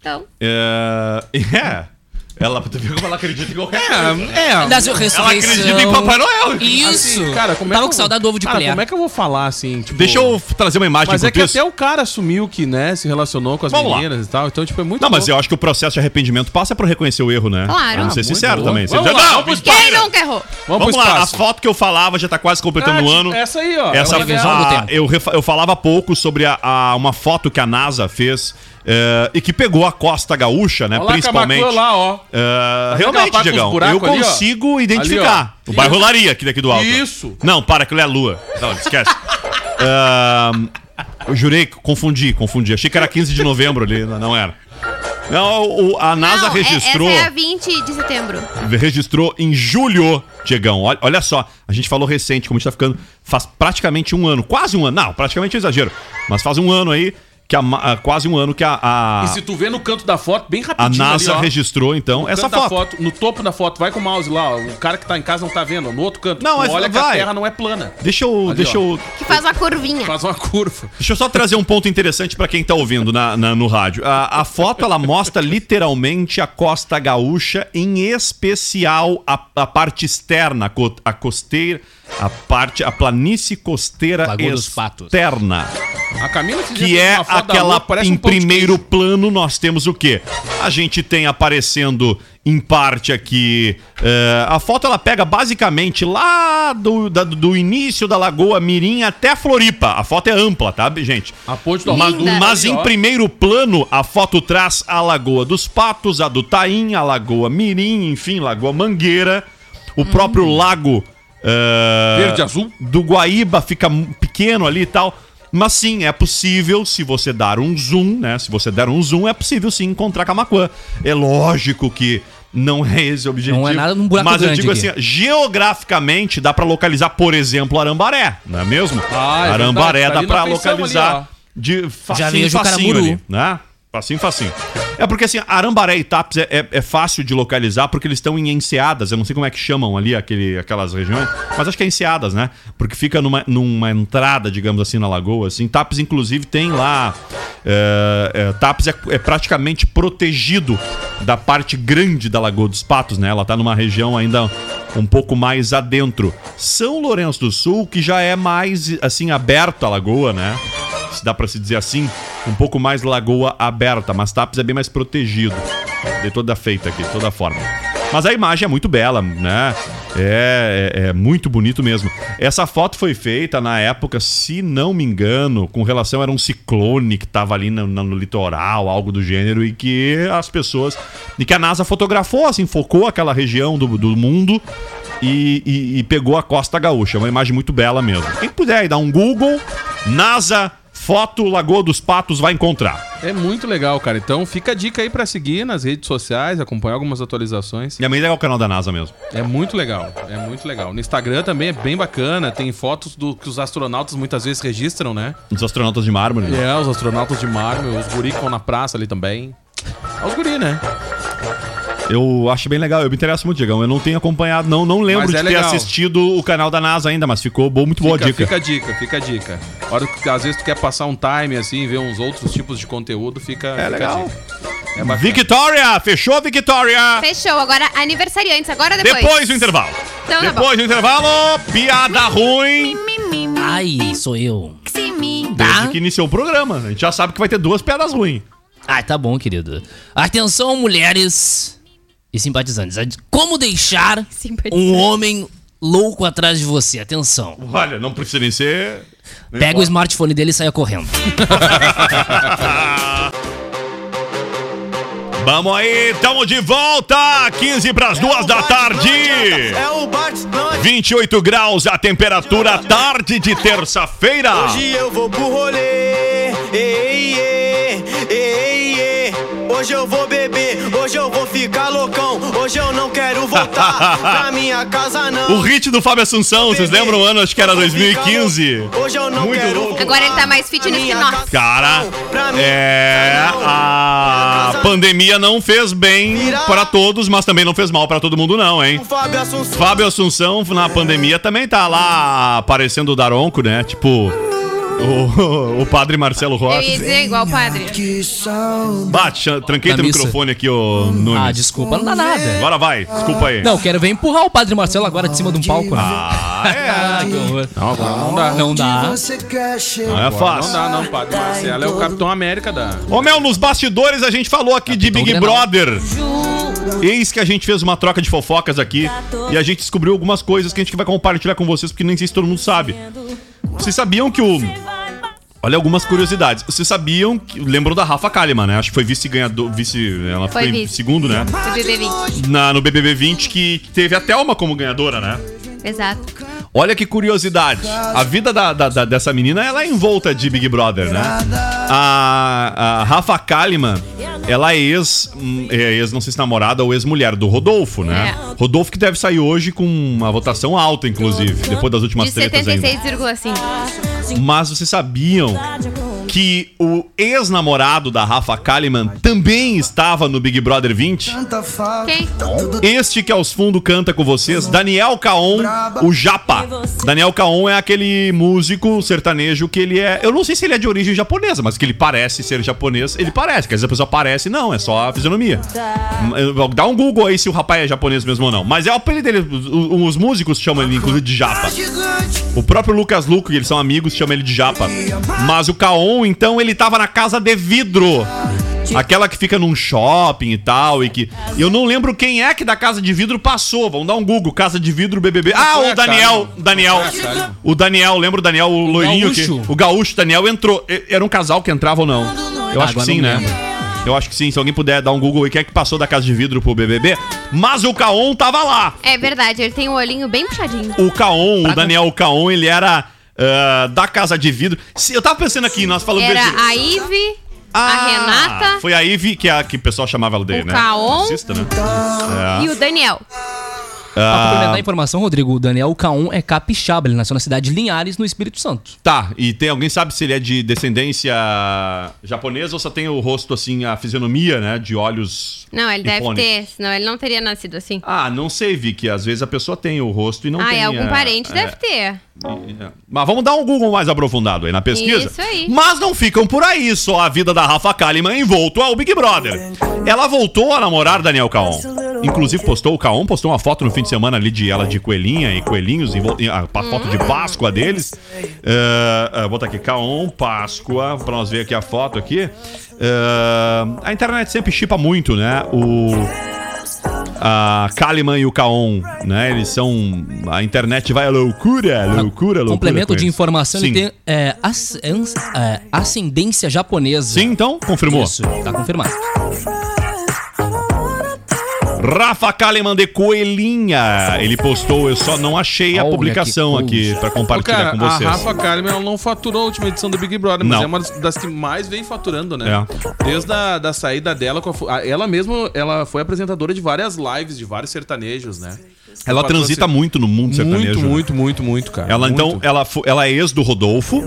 Então, É. É. Ela, tu viu como ela acredita em qualquer coisa. É, é. Sua Ela ressurreição. acredita em Papai Noel. Isso. Assim, cara, como é Tava que com eu- saudade do ovo de cara, colher. como é que eu vou falar assim? Tipo, Deixa eu trazer uma imagem Mas pro é que texto. até o cara assumiu que, né, se relacionou com as Vamos lá. meninas e tal. Então, tipo, é muito Não, mas louco. eu acho que o processo de arrependimento passa por reconhecer o erro, né? Claro. Vamos ser Ah, muito sinceros bom. também. Você Vamos lá, não, vamos quem Para. nunca errou? Vamos, Vamos pro lá, a espaço. foto que eu falava já tá quase completando Ah, um ano. Essa aí, ó. Essa, previsão do tempo. eu, refa- eu falava pouco sobre a, a- uma foto que a NASA fez eh, e que pegou a costa gaúcha, né? Olha lá, principalmente. Lá, ó. Vendo aquela realmente, Diegão, eu ali, ó? consigo identificar. Ali, ó. o bairro Isso. Laria, aqui daqui do alto. Isso. Não, para, aquilo é a lua. Não, esquece. Ahn, eu jurei, confundi, confundi. Achei que era 15 de novembro ali, não era. Não, o- a NASA Não, é- registrou Essa é a 20 de setembro. registrou em julho, Diegão. Olha, olha só, a gente falou recente, como a gente tá ficando. Faz praticamente um ano, quase um ano. Não, praticamente é exagero. Mas faz um ano aí, que a, ah, quase um ano que a, a, E se tu vê no canto da foto, bem a rapidinho NASA ali, ó, registrou, então, no essa canto da foto. No topo da foto, vai com o mouse lá, ó, o cara que tá em casa não tá vendo, ó, no outro canto. Não, tu mas olha que a vai. Terra não é plana. Deixa eu, Ali, deixa eu, Que faz uma curvinha. Faz uma curva. deixa eu só trazer um ponto interessante pra quem tá ouvindo na, na- no rádio. A, a foto ela mostra literalmente a costa gaúcha, em especial a, a parte externa, a, a costeira, A parte, a planície costeira Lagoa externa. A Camila Que é da aquela. lua, parece em um primeiro plano, nós temos o quê? A gente tem aparecendo em parte aqui. eh, a foto ela pega basicamente lá do, da- do início da Lagoa Mirim até Floripa. A foto é ampla, tá, gente? A ponte do Mas, mas em primeiro plano, a foto traz a Lagoa dos Patos, a do Taim, a Lagoa Mirim, enfim, Lagoa Mangueira, o próprio lago. Eh, Verde azul. do Guaíba fica pequeno ali e tal. Mas sim, é possível, se você dar um zoom, né? Se você der um zoom, é possível sim encontrar Camacuã. É lógico que não é esse o objetivo. Não é nada num buraco Mas eu digo aqui. assim, geograficamente dá pra localizar, por exemplo, Arambaré, não é mesmo? Ah, é Arambaré verdade, tá dá feição localizar ali, de facinho, vejo o facinho ali, né? Facinho, facinho. É porque assim, Arambaré e Tapes é, é- é fácil de localizar porque eles estão em enseadas. Eu não sei como é que chamam ali aquele, aquelas regiões, mas acho que é enseadas, né? Porque fica numa, numa entrada, digamos assim, na lagoa. Assim. Tapes, inclusive, tem lá. É, Tapes é, é praticamente protegido da parte grande da Lagoa dos Patos, né? Ela tá numa região ainda um pouco mais adentro. São Lourenço do Sul, que já é mais, assim, aberto a lagoa, né? se dá pra se dizer assim, um pouco mais lagoa aberta, mas Tapes é bem mais protegido. De toda feita aqui, de toda forma. Mas a imagem é muito bela, né? É, é, é muito bonito mesmo. Essa foto foi feita na época, se não me engano, com relação era um ciclone que tava ali no, no litoral, algo do gênero, e que as pessoas. E que a NASA fotografou, assim, focou aquela região do, do mundo e, e- e pegou a Costa Gaúcha. É uma imagem muito bela mesmo. Quem puder dar um Google, NASA, foto Lagoa dos Patos, vai encontrar. É muito legal, cara. Então fica a dica aí pra seguir nas redes sociais, acompanhar algumas atualizações. E é bem legal o canal da NASA mesmo. É muito legal, é muito legal. No Instagram também é bem bacana, tem fotos do que os astronautas muitas vezes registram, né? Os astronautas de mármore. né? É, os astronautas de mármore, os guri que vão na praça ali também. É os guri, né? Eu acho bem legal, eu me interesso muito, Diegão. Eu não tenho acompanhado, não, não lembro Mas de é ter legal. assistido o canal da NASA ainda, mas ficou bom, muito boa fica, dica. Fica a dica, fica a dica. A hora que às vezes tu quer passar um time assim, ver uns outros tipos de conteúdo, fica. É fica a legal. dica. É. Victoria! Fechou, Victoria? Fechou. Agora, aniversariantes. Agora depois. Depois do intervalo. Então tá Depois do intervalo, piada ruim. Ai, sou eu. Desde Tá? que iniciou o programa. A gente já sabe que vai ter duas piadas ruins. Ai, tá bom, querido. Atenção, mulheres e simpatizantes. Como deixar Simpatizante. um homem louco atrás de você? Atenção. Olha, não precisa nem ser. nem Pega o smartphone dele e saia correndo. Vamos aí, tamo de volta! 15 para as duas da tarde. É o é 28 graus a temperatura, tarde de terça-feira. Hoje eu vou pro rolê, ei, ei, ei, ei. Hoje eu vou beber, voltar pra minha casa, não. O hit do Fábio Assunção, vocês lembram o ano? Acho que era 2015. Hoje eu não Muito quero louco. Agora ele tá mais fitness pra que nós. Cara. Pra é. não. A pandemia não fez bem para todos, mas também não fez mal para todo mundo, não, hein? não. Fábio Assunção. Fábio Assunção na pandemia também tá lá aparecendo o Daronco, né? Tipo. O, o padre Marcelo Eu Rossi. ia dizer igual o padre. Bate, tranquei teu microfone aqui, ô Nunes. Ah, desculpa, não dá nada. Agora vai, desculpa aí. Não, quero ver empurrar o Padre Marcelo agora de cima de um palco. né? Ah, é. Ah, que horror. Não, agora não dá. Não dá. Não é Não fácil. dá, não, Padre Marcelo é o Capitão América da. Ô Mel, nos bastidores a gente falou aqui de Capitão Big Grenal. Brother. Eis que a gente fez uma troca de fofocas aqui e a gente descobriu algumas coisas que a gente vai compartilhar com vocês, porque nem sei se todo mundo sabe. Vocês sabiam que o. Olha algumas curiosidades. Vocês sabiam que. Lembram da Rafa Kalimann, né? Acho que foi vice-ganhador. Vice, ela Foi foi, vice. segundo, né? Do BB20. Na, no BBB 20, que teve a Thelma como ganhadora, né? Exato. Olha que curiosidade. A vida da, da- da- dessa menina, ela é em volta de Big Brother, né? A, a Rafa Kalimann, ela é ex, hum, é ex, não sei se namorada ou ex-mulher do Rodolfo, né? É. Rodolfo que deve sair hoje com uma votação alta, inclusive, depois das últimas De tretas ainda. 76,5. Mas vocês sabiam que o ex-namorado da Rafa Kalimann também estava no Big Brother 20? Quem? Este que aos fundos canta com vocês, Daniel Caon, o Japa. Daniel Caon é aquele músico sertanejo que ele é. Eu não sei se ele é de origem japonesa, mas que ele parece ser japonês. Ele parece, quer dizer, a pessoa parece, não, é só a fisionomia. Dá um Google aí se o rapaz é japonês mesmo ou não. Mas é o apelido dele. Os, os músicos chamam ele, inclusive, de Japa. O próprio Lucas Luco, que eles são amigos, chama ele de Japa. Mas o Caon, então, ele tava na casa de vidro. Aquela que fica num shopping e tal, e que. Eu não lembro quem é que da casa de vidro passou. Vamos dar um Google, casa de vidro BBB. Ah, o Daniel. Daniel. O Daniel, lembra o Daniel, o loirinho que. gaúcho. O gaúcho Daniel entrou. E- Era um casal que entrava ou não? Eu acho que sim, né? Eu acho que sim. Se alguém puder dar um Google aí, quem é que passou da casa de vidro pro BBB? Mas o Caon tava lá. É verdade, ele tem o olhinho bem puxadinho. O Caon, o Daniel Caon, ele era ah, da casa de vidro. Se- Eu tava pensando aqui, nós falamos Era desse- a Ive, Ah, a Renata Foi a Ivy que, a, que o pessoal chamava ela dele, O né? Caon. Racista, né? e o Daniel. Pra Ah, complementar a informação, Rodrigo, o Daniel Caon é capixaba, ele nasceu na cidade de Linhares, no Espírito Santo. tá, e tem alguém sabe se ele é de descendência japonesa ou só tem o rosto assim, a fisionomia, né? De olhos. Não, ele deve ter, senão ele não teria nascido assim. Ah, não sei, Vicky. Às vezes a pessoa tem o rosto e não ah, tem. é algum a- parente, é, deve ter. Mas vamos dar um Google mais aprofundado aí na pesquisa. Isso aí. Mas não ficam por aí só a vida da Rafa Kalimann envolto ao Big Brother. Ela voltou a namorar Daniel Caon. Inclusive postou o Caon, postou uma foto no fim de semana ali de ela de coelhinha e coelhinhos, a, a foto de Páscoa deles. É, vou botar aqui Caon, Páscoa, pra nós ver aqui a foto aqui. É, a internet sempre chipa muito, né? O a Kalimann e o Kaon, né? Eles são. A internet vai à loucura, loucura, loucura. Complemento com de informação, Sim. ele tem é, as- é, ascendência japonesa. Sim, então, confirmou. Isso, tá confirmado. Rafa Kalimann de Coelhinha. Ele postou, eu só não achei a Olha publicação que aqui Ô, compartilhar cara, com a vocês. Rafa Kalimann ela não faturou a última edição do Big Brother, mas Não. é uma das- que mais vem faturando, né? É. Desde a da saída dela, a a- ela mesma ela foi apresentadora de várias lives, de vários sertanejos, né? Ela transita muito no mundo sertanejo. Muito, né? muito, muito, muito, cara. Ela então, Muito. ela, fo- ela é ex do Rodolfo,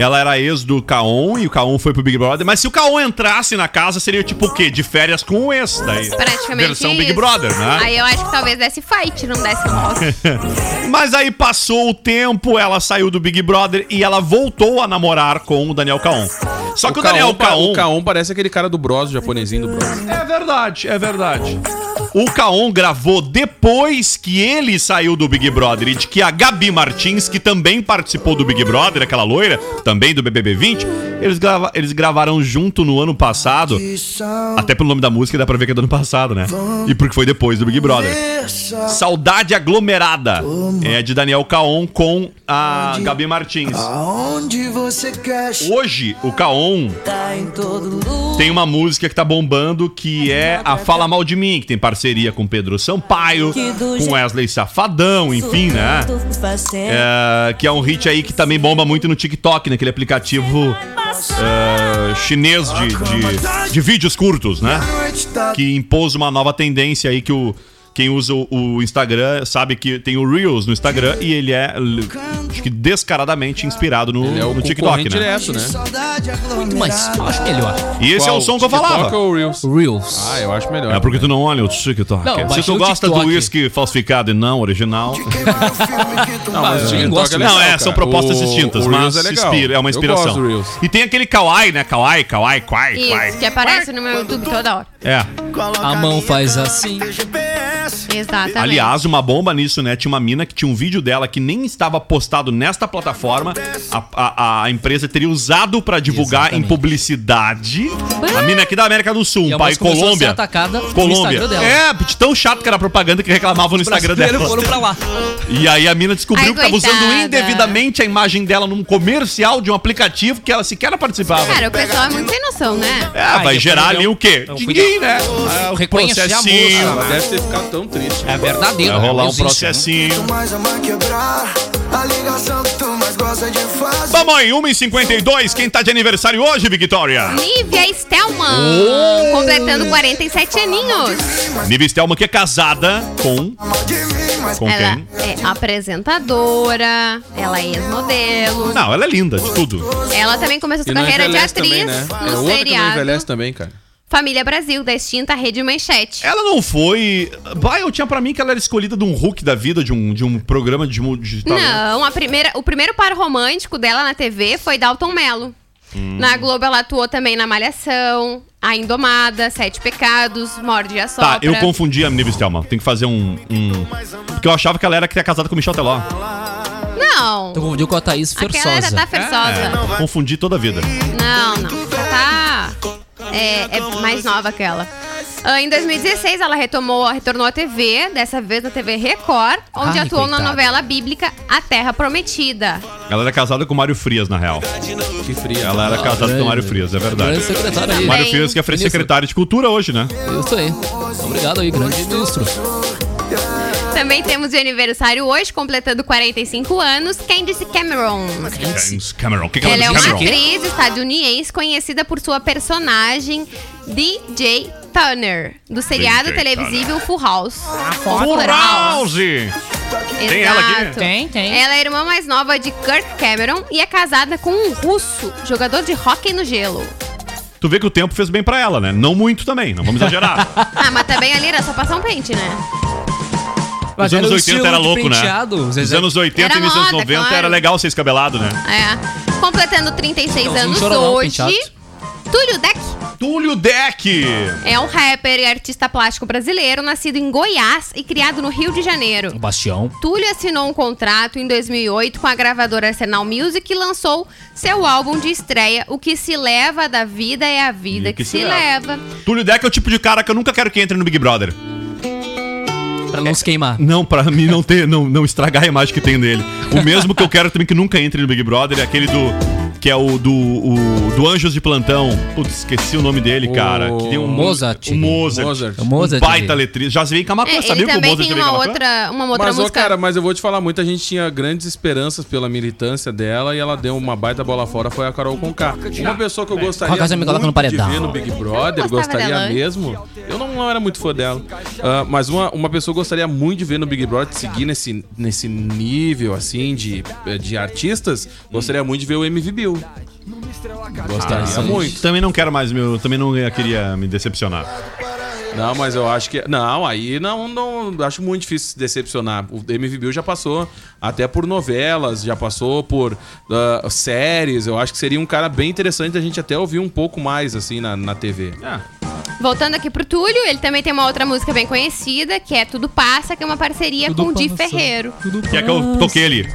ela era ex do Kaon e o Kaon foi pro Big Brother. Mas se o Kaon entrasse na casa, seria tipo o quê? De férias com o ex. Daí, Praticamente versão isso. Big Brother, né? Aí eu acho que talvez desse fight, não desse roça. Mas aí passou o tempo, ela saiu do Big Brother e ela voltou a namorar com o Daniel Kaon. Só que o, Daniel pa- Kaon. O Kaon parece aquele cara do Bros, o japonesinho do Bros. É verdade, é verdade. O Kaon gravou depois que ele saiu do Big Brother e de que a Gabi Martins, que também participou do Big Brother, aquela loira, também do BBB 20, eles, grava eles gravaram junto no ano passado. Até pelo nome da música dá pra ver que é do ano passado, né? E porque foi depois do Big Brother. Saudade Aglomerada é de Daniel Kaon com a Gabi Martins. Hoje, o todo lugar. tem uma música que tá bombando que é a Fala Mal de Mim, que tem parceria com Pedro Sampaio, com Wesley Safadão, enfim, né? É, que é um hit aí que também bomba muito no TikTok, naquele aplicativo é, chinês de, de, de vídeos curtos, né? Que impôs uma nova tendência aí que o. Quem usa o, o Instagram sabe que tem o Reels no Instagram e ele é, acho que descaradamente inspirado no, Ele é o no TikTok, né? direto, né? Muito mais, eu acho melhor. E esse é o Qual? som que eu TikTok falava. ou Reels? Reels. Ah, eu acho melhor. É porque tu não olha o TikTok. Não, Se tu o gosta do TikTok. uísque falsificado e não original. Não, mas o TikTok é não, legal, é, cara. são propostas O- distintas, o mas é legal. inspira, é uma Eu inspiração. gosto do Reels. E tem aquele kawaii, né? Kawaii, kawaii, kawaii, kawaii. Isso, que aparece no meu YouTube toda hora. É. A mão faz assim. Exatamente. Aliás, uma bomba nisso, né? Tinha uma mina que tinha um vídeo dela que nem estava postado nesta plataforma. A, a, a empresa teria usado pra divulgar Exatamente. em publicidade. A mina aqui da América do Sul, E um a país moça começou a ser Colômbia. atacada no Colômbia. Instagram dela. É, tão chato que era a propaganda que reclamavam no Instagram dela. Foram pra lá. E aí a mina descobriu Ai, que tava usando indevidamente a imagem dela num comercial de um aplicativo que ela sequer participava. Cara, o pessoal é muito sem noção, né? É, Ah, vai gerar ali o quê? Dinheiro, né? Eu reconheci a processinho. moça. Ela deve ter ficado tão triste. É verdadeiro. Vai rolar não um né? processinho. Mais ama quebrar a ligação que tu mais gosta de fazer. Vamos aí, 1h52. Quem tá de aniversário hoje, Victoria? Nívia Stelman, Oh! completando 47 aninhos. Nive Stelman, que é casada com Com ela quem? é apresentadora, ela é ex-modelo. Não, ela é linda de tudo. Ela também começou sua carreira de atriz também, né? no é outra que não seriado envelhece também, cara. Família Brasil, da extinta Rede Manchete. Ela não foi. Bah, eu tinha pra mim que ela era escolhida de um Hulk da vida, de um, de um programa de, de talento. Não, a primeira, o primeiro par romântico dela na TV foi Dalton Mello. Hum. Na Globo ela atuou também na Malhação, A Indomada, Sete Pecados, Morde e Assopra. Tá, eu confundi a Nive Stelman. Tem que fazer um, um. Porque eu achava que ela era que era casada com o Michel Teló. Não, Tu confundiu com a Thaís aquela já Fersosa. tá fersosa. É, confundi toda a vida. Não, não. Já tá. É, é mais nova que ela. Ah, em 2016, ela retomou, retornou à TV, dessa vez na TV Record, onde Ai, atuou na coitada. novela bíblica A Terra Prometida. Ela era casada com o Mário Frias, na real. Que fria. Ela era casada com o Mário Frias, é verdade. Grande secretário aí. Mário Frias, que é secretário de Cultura hoje, né? Isso aí. Obrigado aí, grande ministro. Também temos de aniversário hoje, completando 45 anos, Candice Cameron. James Cameron. O que, que ela Ela é uma Cameron? atriz estadunidense conhecida por sua personagem DJ Turner, do seriado DJ televisivo Full House. Full House! Tem ela aqui? Exato. Tem, tem. Ela é a irmã mais nova de Kurt Cameron e é casada com um russo, jogador de hóquei no gelo. Tu vê que o tempo fez bem pra ela, né? Não muito também, não vamos exagerar. Ah, mas também ali era só passar um pente, né? Os anos era o 80 estilo era louco, né? Os anos 80 Era e início dos moda, 90 claro. era legal ser escabelado, né? É. Completando 36 Não, anos não, hoje, penteado. Túlio Deck Túlio Deck! é um rapper e artista plástico brasileiro, nascido em Goiás e criado no Rio de Janeiro. O Bastião. Túlio assinou um contrato em 2008 com a gravadora Arsenal Music e lançou seu álbum de estreia O Que Se Leva da Vida é a Vida E que, Se, leva. Túlio Deck é o tipo de cara que eu nunca quero que entre no Big Brother. Pra não se queimar. Não, pra mim não ter, não, não estragar a imagem que tem dele. O mesmo que eu quero também que nunca entre no Big Brother é aquele do. Que é o do, o, do Anjos de Plantão. Putz, esqueci o nome dele, O cara. Que tem um Mozart. O Mozart. Mozart. O Mozart, um baita letrista. Já veio em Camacuã, É, sabia que o Mozart tem já veio em uma outra, uma outra Mas, música. cara, mas eu vou te falar, muita gente tinha grandes esperanças pela militância dela e ela deu uma baita bola fora, foi a Carol Conká. Uma pessoa que eu gostaria essa me coloca no muito de paredão. ver no Big Brother, gostaria dela mesmo. Eu não, não era muito fã dela. Ah, mas uma, uma pessoa que eu gostaria muito de ver no Big Brother, seguir nesse, nesse nível, assim, de, de artistas, gostaria muito de ver o MV Bill. Gostaria Interessante. muito. Também não quero mais, meu, também não queria me decepcionar. Não, mas eu acho que. Não, aí não, não. Acho muito difícil se decepcionar. O MV Bill já passou até por novelas, já passou por ah, séries. Eu acho que seria um cara bem interessante a gente até ouvir um pouco mais, assim, na, na TV. Voltando aqui pro Túlio, ele também tem uma outra música bem conhecida, que é Tudo Passa, que é uma parceria Tudo com o Di passa, Ferreiro. tudo Que é que eu toquei ali.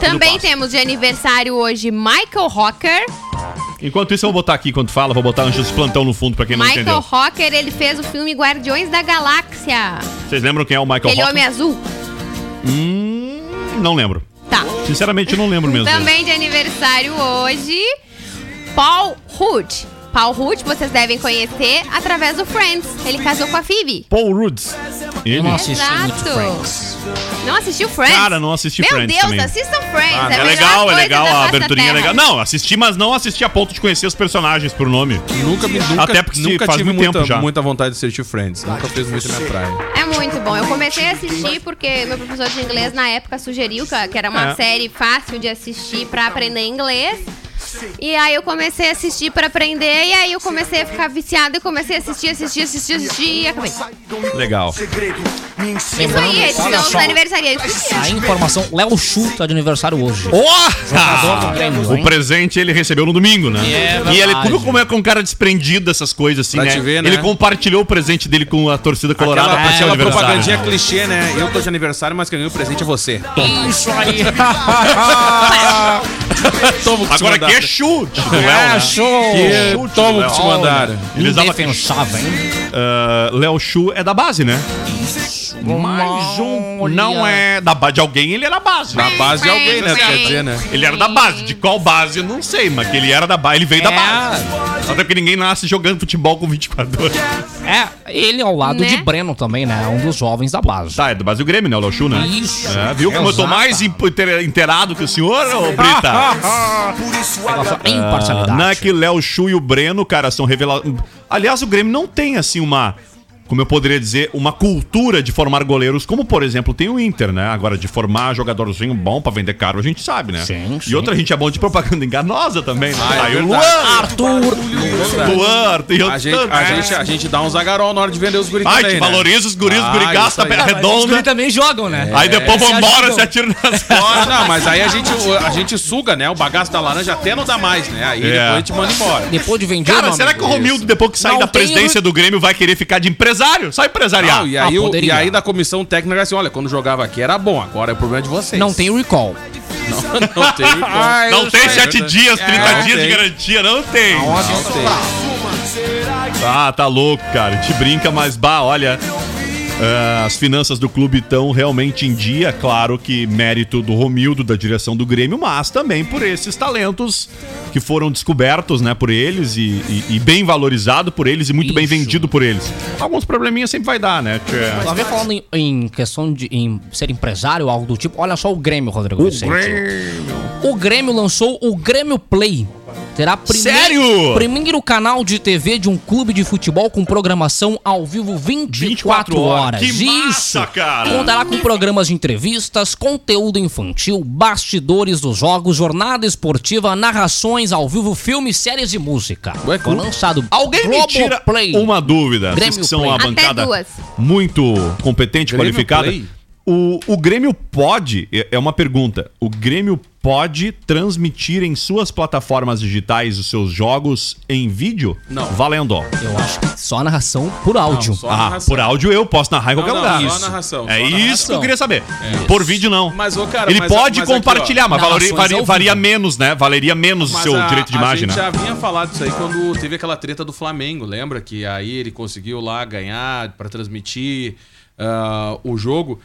Também temos de aniversário hoje Michael Rocker. Enquanto isso, eu vou botar aqui, enquanto fala, vou botar Anjos de Plantão no fundo, pra quem não Michael entendeu. Rocker, ele fez o filme Guardiões da Galáxia. Vocês lembram quem é o Michael Aquele Rock? homem azul. Hum, não lembro. Tá. Sinceramente, eu não lembro mesmo. Também de aniversário hoje, Paul Rudd. Paul Rudd, vocês devem conhecer através do Friends. Ele casou com a Phoebe. Paul Roots. Ele? Não assisti Exato. muito Friends. Não assistiu Friends? Cara, não assisti Meu Friends Deus, também. assistam Friends. Ah, é, é legal, é legal, a aberturinha é legal. Não, assisti, mas não assisti a ponto de conhecer os personagens por nome. Nunca me nunca, Até porque nunca faz tive muito tempo muita, já. muita vontade de assistir Friends. Nunca fez muito a minha praia. É muito bom. Eu comecei a assistir porque meu professor de inglês na época sugeriu que era uma É. série fácil de assistir pra aprender inglês. E aí eu comecei a assistir pra aprender e aí eu comecei a ficar viciada e comecei a assistir, assistir, assistir, assistir e acabei. Legal. Isso aí, esses são os aniversariantes. A informação, Léo Chu tá de aniversário hoje. Oh! Grêmio, o hein? presente ele recebeu no domingo, né? É e ele, como, como é com um cara desprendido dessas coisas, assim, Pra né? ver, né? Ele compartilhou o presente dele com a torcida colorada Aquela, pra seu aquela aniversário. propagandinha clichê, né? Eu tô de aniversário, mas quem ganhou o presente é você. Isso aí. Toma Agora mandaram. é chute É, né? show. Que Chute do toma o Léo. que te mandaram. Eles davam- Indefensável, hein? Léo Chu é da base, né? Mais um. Não é da base de alguém, ele era da base. Na base de alguém, né? Quer dizer, né? Ele era da base. De qual base, eu não sei, mas que ele era da base. Ele veio da É. base. Até porque ninguém nasce jogando futebol com 24 anos. É, ele ao lado Né? de Breno também, né? Um dos jovens da base. Tá, é da base do Grêmio, né? O Léo Chu, né? Isso. É, viu como eu tô Exato. mais imp- inter- inteirado que o senhor, ô Brita? Negócio Ah, imparcialidade. não é que Léo Chu e o Breno, cara, são revelados. Aliás, o Grêmio não tem, assim, uma. Como eu poderia dizer, uma cultura de formar goleiros, como por exemplo tem o Inter, né? Agora, de formar jogadorzinho bom pra vender caro, a gente sabe, né? Sim, E sim. outra, a gente é bom de propaganda enganosa também, né? Ah, é Aí o. Luan, Arthur! Luan, tem A outros gente, a, gente, a gente dá um zagarol na hora de vender os guris Ai, também, te né? valoriza os guris, os Ah, guris isso gastam aí. a Os redonda. guri também jogam, né? Aí depois se vão embora, se atiram nas Ah, costas. não, mas aí a gente, a gente suga, né? O bagaço da laranja até não dá mais, né? Aí É. depois a gente manda embora. Depois de vender, Cara, será que o Romildo, depois que sair da tem presidência do Grêmio, vai querer ficar de empresário? Só empresariar. Não, e, aí, Ah, o- e aí da comissão técnica assim, olha, quando jogava aqui era bom, agora é o problema de vocês. Não tem recall. Não, não tem. Ah, não tem sete dias, 30 É, não dias de tem. garantia, não tem. Não tem. Ah, tá louco, cara. Te brinca, mas bah, olha. É, as finanças do clube estão realmente em dia. Claro que mérito do Romildo, da direção do Grêmio, mas também por esses talentos que foram descobertos, né, por eles e, e- e bem valorizado por eles e muito bem Isso. vendido por eles. Alguns probleminhas sempre vai dar, né? tchê? Uma vez falando em, em questão de em ser empresário ou algo do tipo, olha só o Grêmio, Rodrigo Vicente. O Grêmio lançou o Grêmio Play. Terá primeiro, Sério? primeiro canal de TV de um clube de futebol com programação ao vivo 24, 24 horas. horas. Que massa, Isso. cara. Contará com programas de entrevistas, conteúdo infantil, bastidores dos jogos, jornada esportiva, narrações ao vivo, filmes, séries e música. Ué, Foi lançado Alguém me tira Globoplay. uma dúvida. Vocês Grêmio que são Play. uma Até bancada duas. muito competente, Grêmio qualificada. Play? O, o Grêmio pode, é é uma pergunta, o Grêmio pode transmitir em suas plataformas digitais os seus jogos em vídeo? Não. Valendo. Eu acho que só a narração por áudio. Não, só a Ah, narração. por áudio eu posso narrar em Não, qualquer não, lugar. só a Isso. narração, É só a isso que eu narração. queria saber. Por vídeo não. Mas, ô, cara, Ele mas- pode mas aqui, ó, compartilhar, mas valori- narrações varia, varia vivo. menos, né? Valeria menos o Mas seu a- direito de a imagem, gente né? já vinha falado disso aí quando teve aquela treta do Flamengo, lembra? Que aí ele conseguiu lá ganhar pra transmitir ah, o jogo.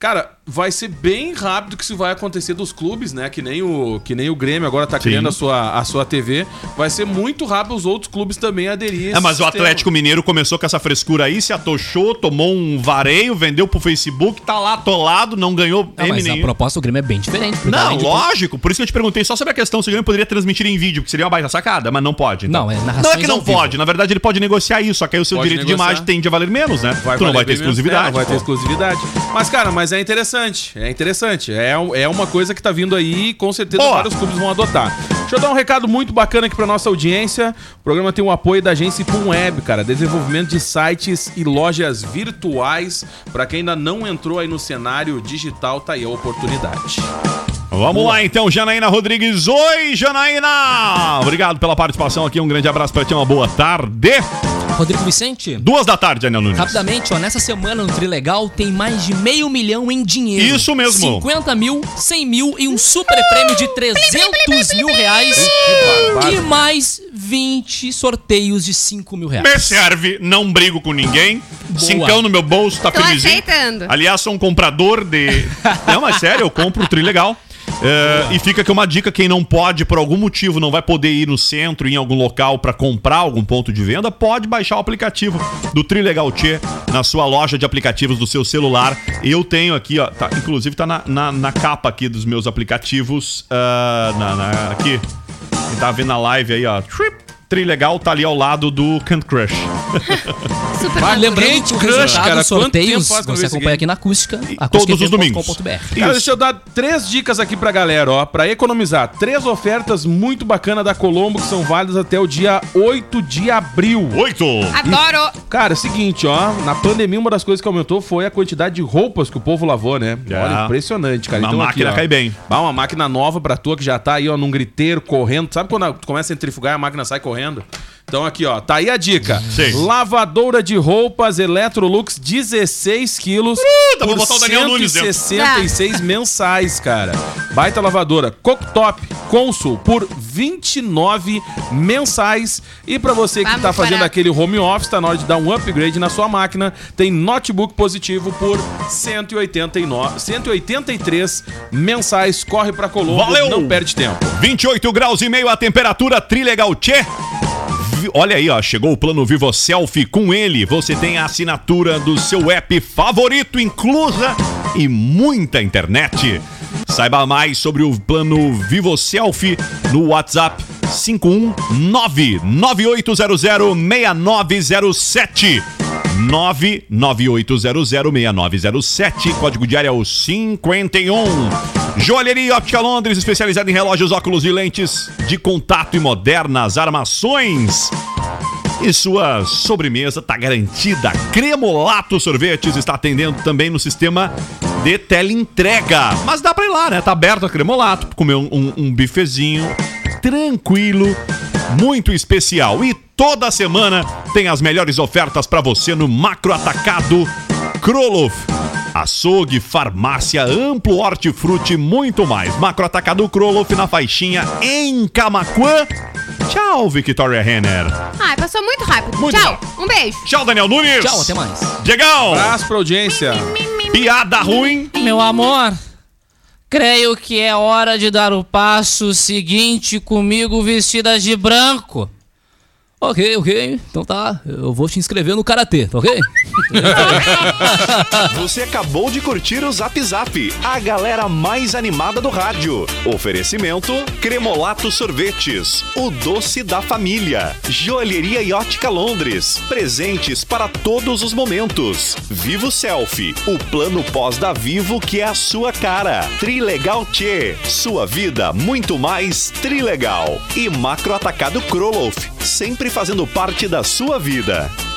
Cara, vai ser bem rápido que isso vai acontecer dos clubes, né? Que nem o, que nem o Grêmio agora tá Sim. criando a sua, a sua TV. Vai ser muito rápido os outros clubes também aderir. a É, esse mas o sistema. Atlético Mineiro começou com essa frescura aí, se atochou, tomou um vareio, vendeu pro Facebook, tá lá atolado, não ganhou Não, M mas a nenhum. proposta do Grêmio é bem diferente. Não, de lógico. Por isso que eu te perguntei só sobre a questão se o Grêmio poderia transmitir em vídeo, porque seria uma baita sacada, mas não pode. então. Não, é narrações Não é que não ao vivo. pode, na verdade ele pode negociar isso, só que aí o seu Pode direito de negociar. imagem tende a valer menos, né? tu não vai ter exclusividade. É, não vai ter exclusividade. Mas, cara, mas é interessante. É interessante. É, é uma coisa que tá vindo aí e com certeza Boa. vários clubes vão adotar. Deixa eu dar um recado muito bacana aqui pra nossa audiência. O programa tem o apoio da agência Pum Web, cara. Desenvolvimento de sites e lojas virtuais. Pra quem ainda não entrou aí no cenário digital, tá aí a oportunidade. Vamos lá então, Janaína Rodrigues. Oi, Janaína! Obrigado pela participação aqui, um grande abraço pra ti, uma boa tarde. Rodrigo Vicente, Duas da tarde, Daniel Nunes. rapidamente, ó, nessa semana no Trilegal tem mais de meio milhão em dinheiro. Isso mesmo. 50 mil, 100 mil e um super prêmio de 300 mil reais. E mais 20 sorteios de 5 mil reais. Me serve, não brigo com ninguém. Boa. Cincão no meu bolso, tá Tô felizinho. aceitando. Aliás, sou um comprador de. não, mas sério, eu compro o Tri Legal. É, e fica aqui uma dica: quem não pode, por algum motivo, não vai poder ir no centro, em algum local para comprar algum ponto de venda, pode baixar o aplicativo do Trilegal Tchê na sua loja de aplicativos do seu celular. Eu tenho aqui, ó, tá, inclusive tá na, na, na capa aqui dos meus aplicativos. ah, na, na- aqui. Quem tá vendo na live aí, ó. Trip. Trilegal tá ali ao lado do Can't Crush. Super Ah, lembrando que o crush, resultado cara, sorteios tempo você acompanha aqui na acústica. todos os domingos. Cara, deixa eu dar três dicas aqui pra galera, ó. Pra economizar. Três ofertas muito bacanas da Colombo que são válidas até o dia 8 de abril. Oito! Adoro. Cara, é o seguinte, ó. Na pandemia, uma das coisas que aumentou foi a quantidade de roupas que o povo lavou, né? É. Olha, impressionante, cara. Uma Então, máquina aqui, ó, cai bem. Bah, uma máquina nova pra tua que já tá aí, ó, num griteiro, correndo. Sabe quando tu começa a centrifugar e a máquina sai correndo? correndo. Então aqui, ó, tá aí a dica. Sim. Lavadora de roupas Electrolux 16 quilos dá pra botar o Daniel Nunes dentro. 166 mensais, cara. Baita lavadora. Cooktop Consul por 29 mensais. E pra você que Vamos tá fazendo parar. aquele home office, tá na hora de dar um upgrade na sua máquina, tem notebook positivo por 189, 183 mensais. Corre pra Colombo, Valeu! não perde tempo. 28 graus e meio a temperatura Trilegal Tchê. Olha aí, ó, chegou o plano Vivo Selfie. Com ele, você tem a assinatura do seu app favorito inclusa e muita internet. Saiba mais sobre o plano Vivo Selfie no WhatsApp 51998006907. 998006907, código diário é o 51. Joalheria Óptica Londres, especializada em relógios, óculos e lentes de contato e modernas armações. E sua sobremesa tá garantida. Cremolato Sorvetes está atendendo também no sistema de teleentrega. Mas dá pra ir lá, né? Tá aberto a Cremolato, comer um, um, um bifezinho tranquilo, muito especial. E toda semana tem as melhores ofertas pra você no Macro Atacado Kroloff. Açougue, farmácia, amplo hortifruti e muito mais. Macro Atacado Kroloff na faixinha em Camaquã. Tchau, Victoria Renner. Ai, passou muito rápido. Muito Tchau. Um beijo. Tchau, Daniel Nunes. Tchau, até mais. Diegão. Abraço pra audiência. Piada ruim. Meu amor, creio que é hora de dar o passo seguinte comigo vestida de branco. Ok, ok. Então tá, eu vou te inscrever no Karatê, tá ok? Você acabou de curtir o Zap Zap, a galera mais animada do rádio. Oferecimento: Cremolato Sorvetes, o doce da família. Joalheria e Ótica Londres, presentes para todos os momentos. Vivo Selfie, o plano pós da Vivo que é a sua cara. Trilegal Tchê, sua vida muito mais trilegal. E Macro Atacado Kroloff, sempre fazendo parte da sua vida.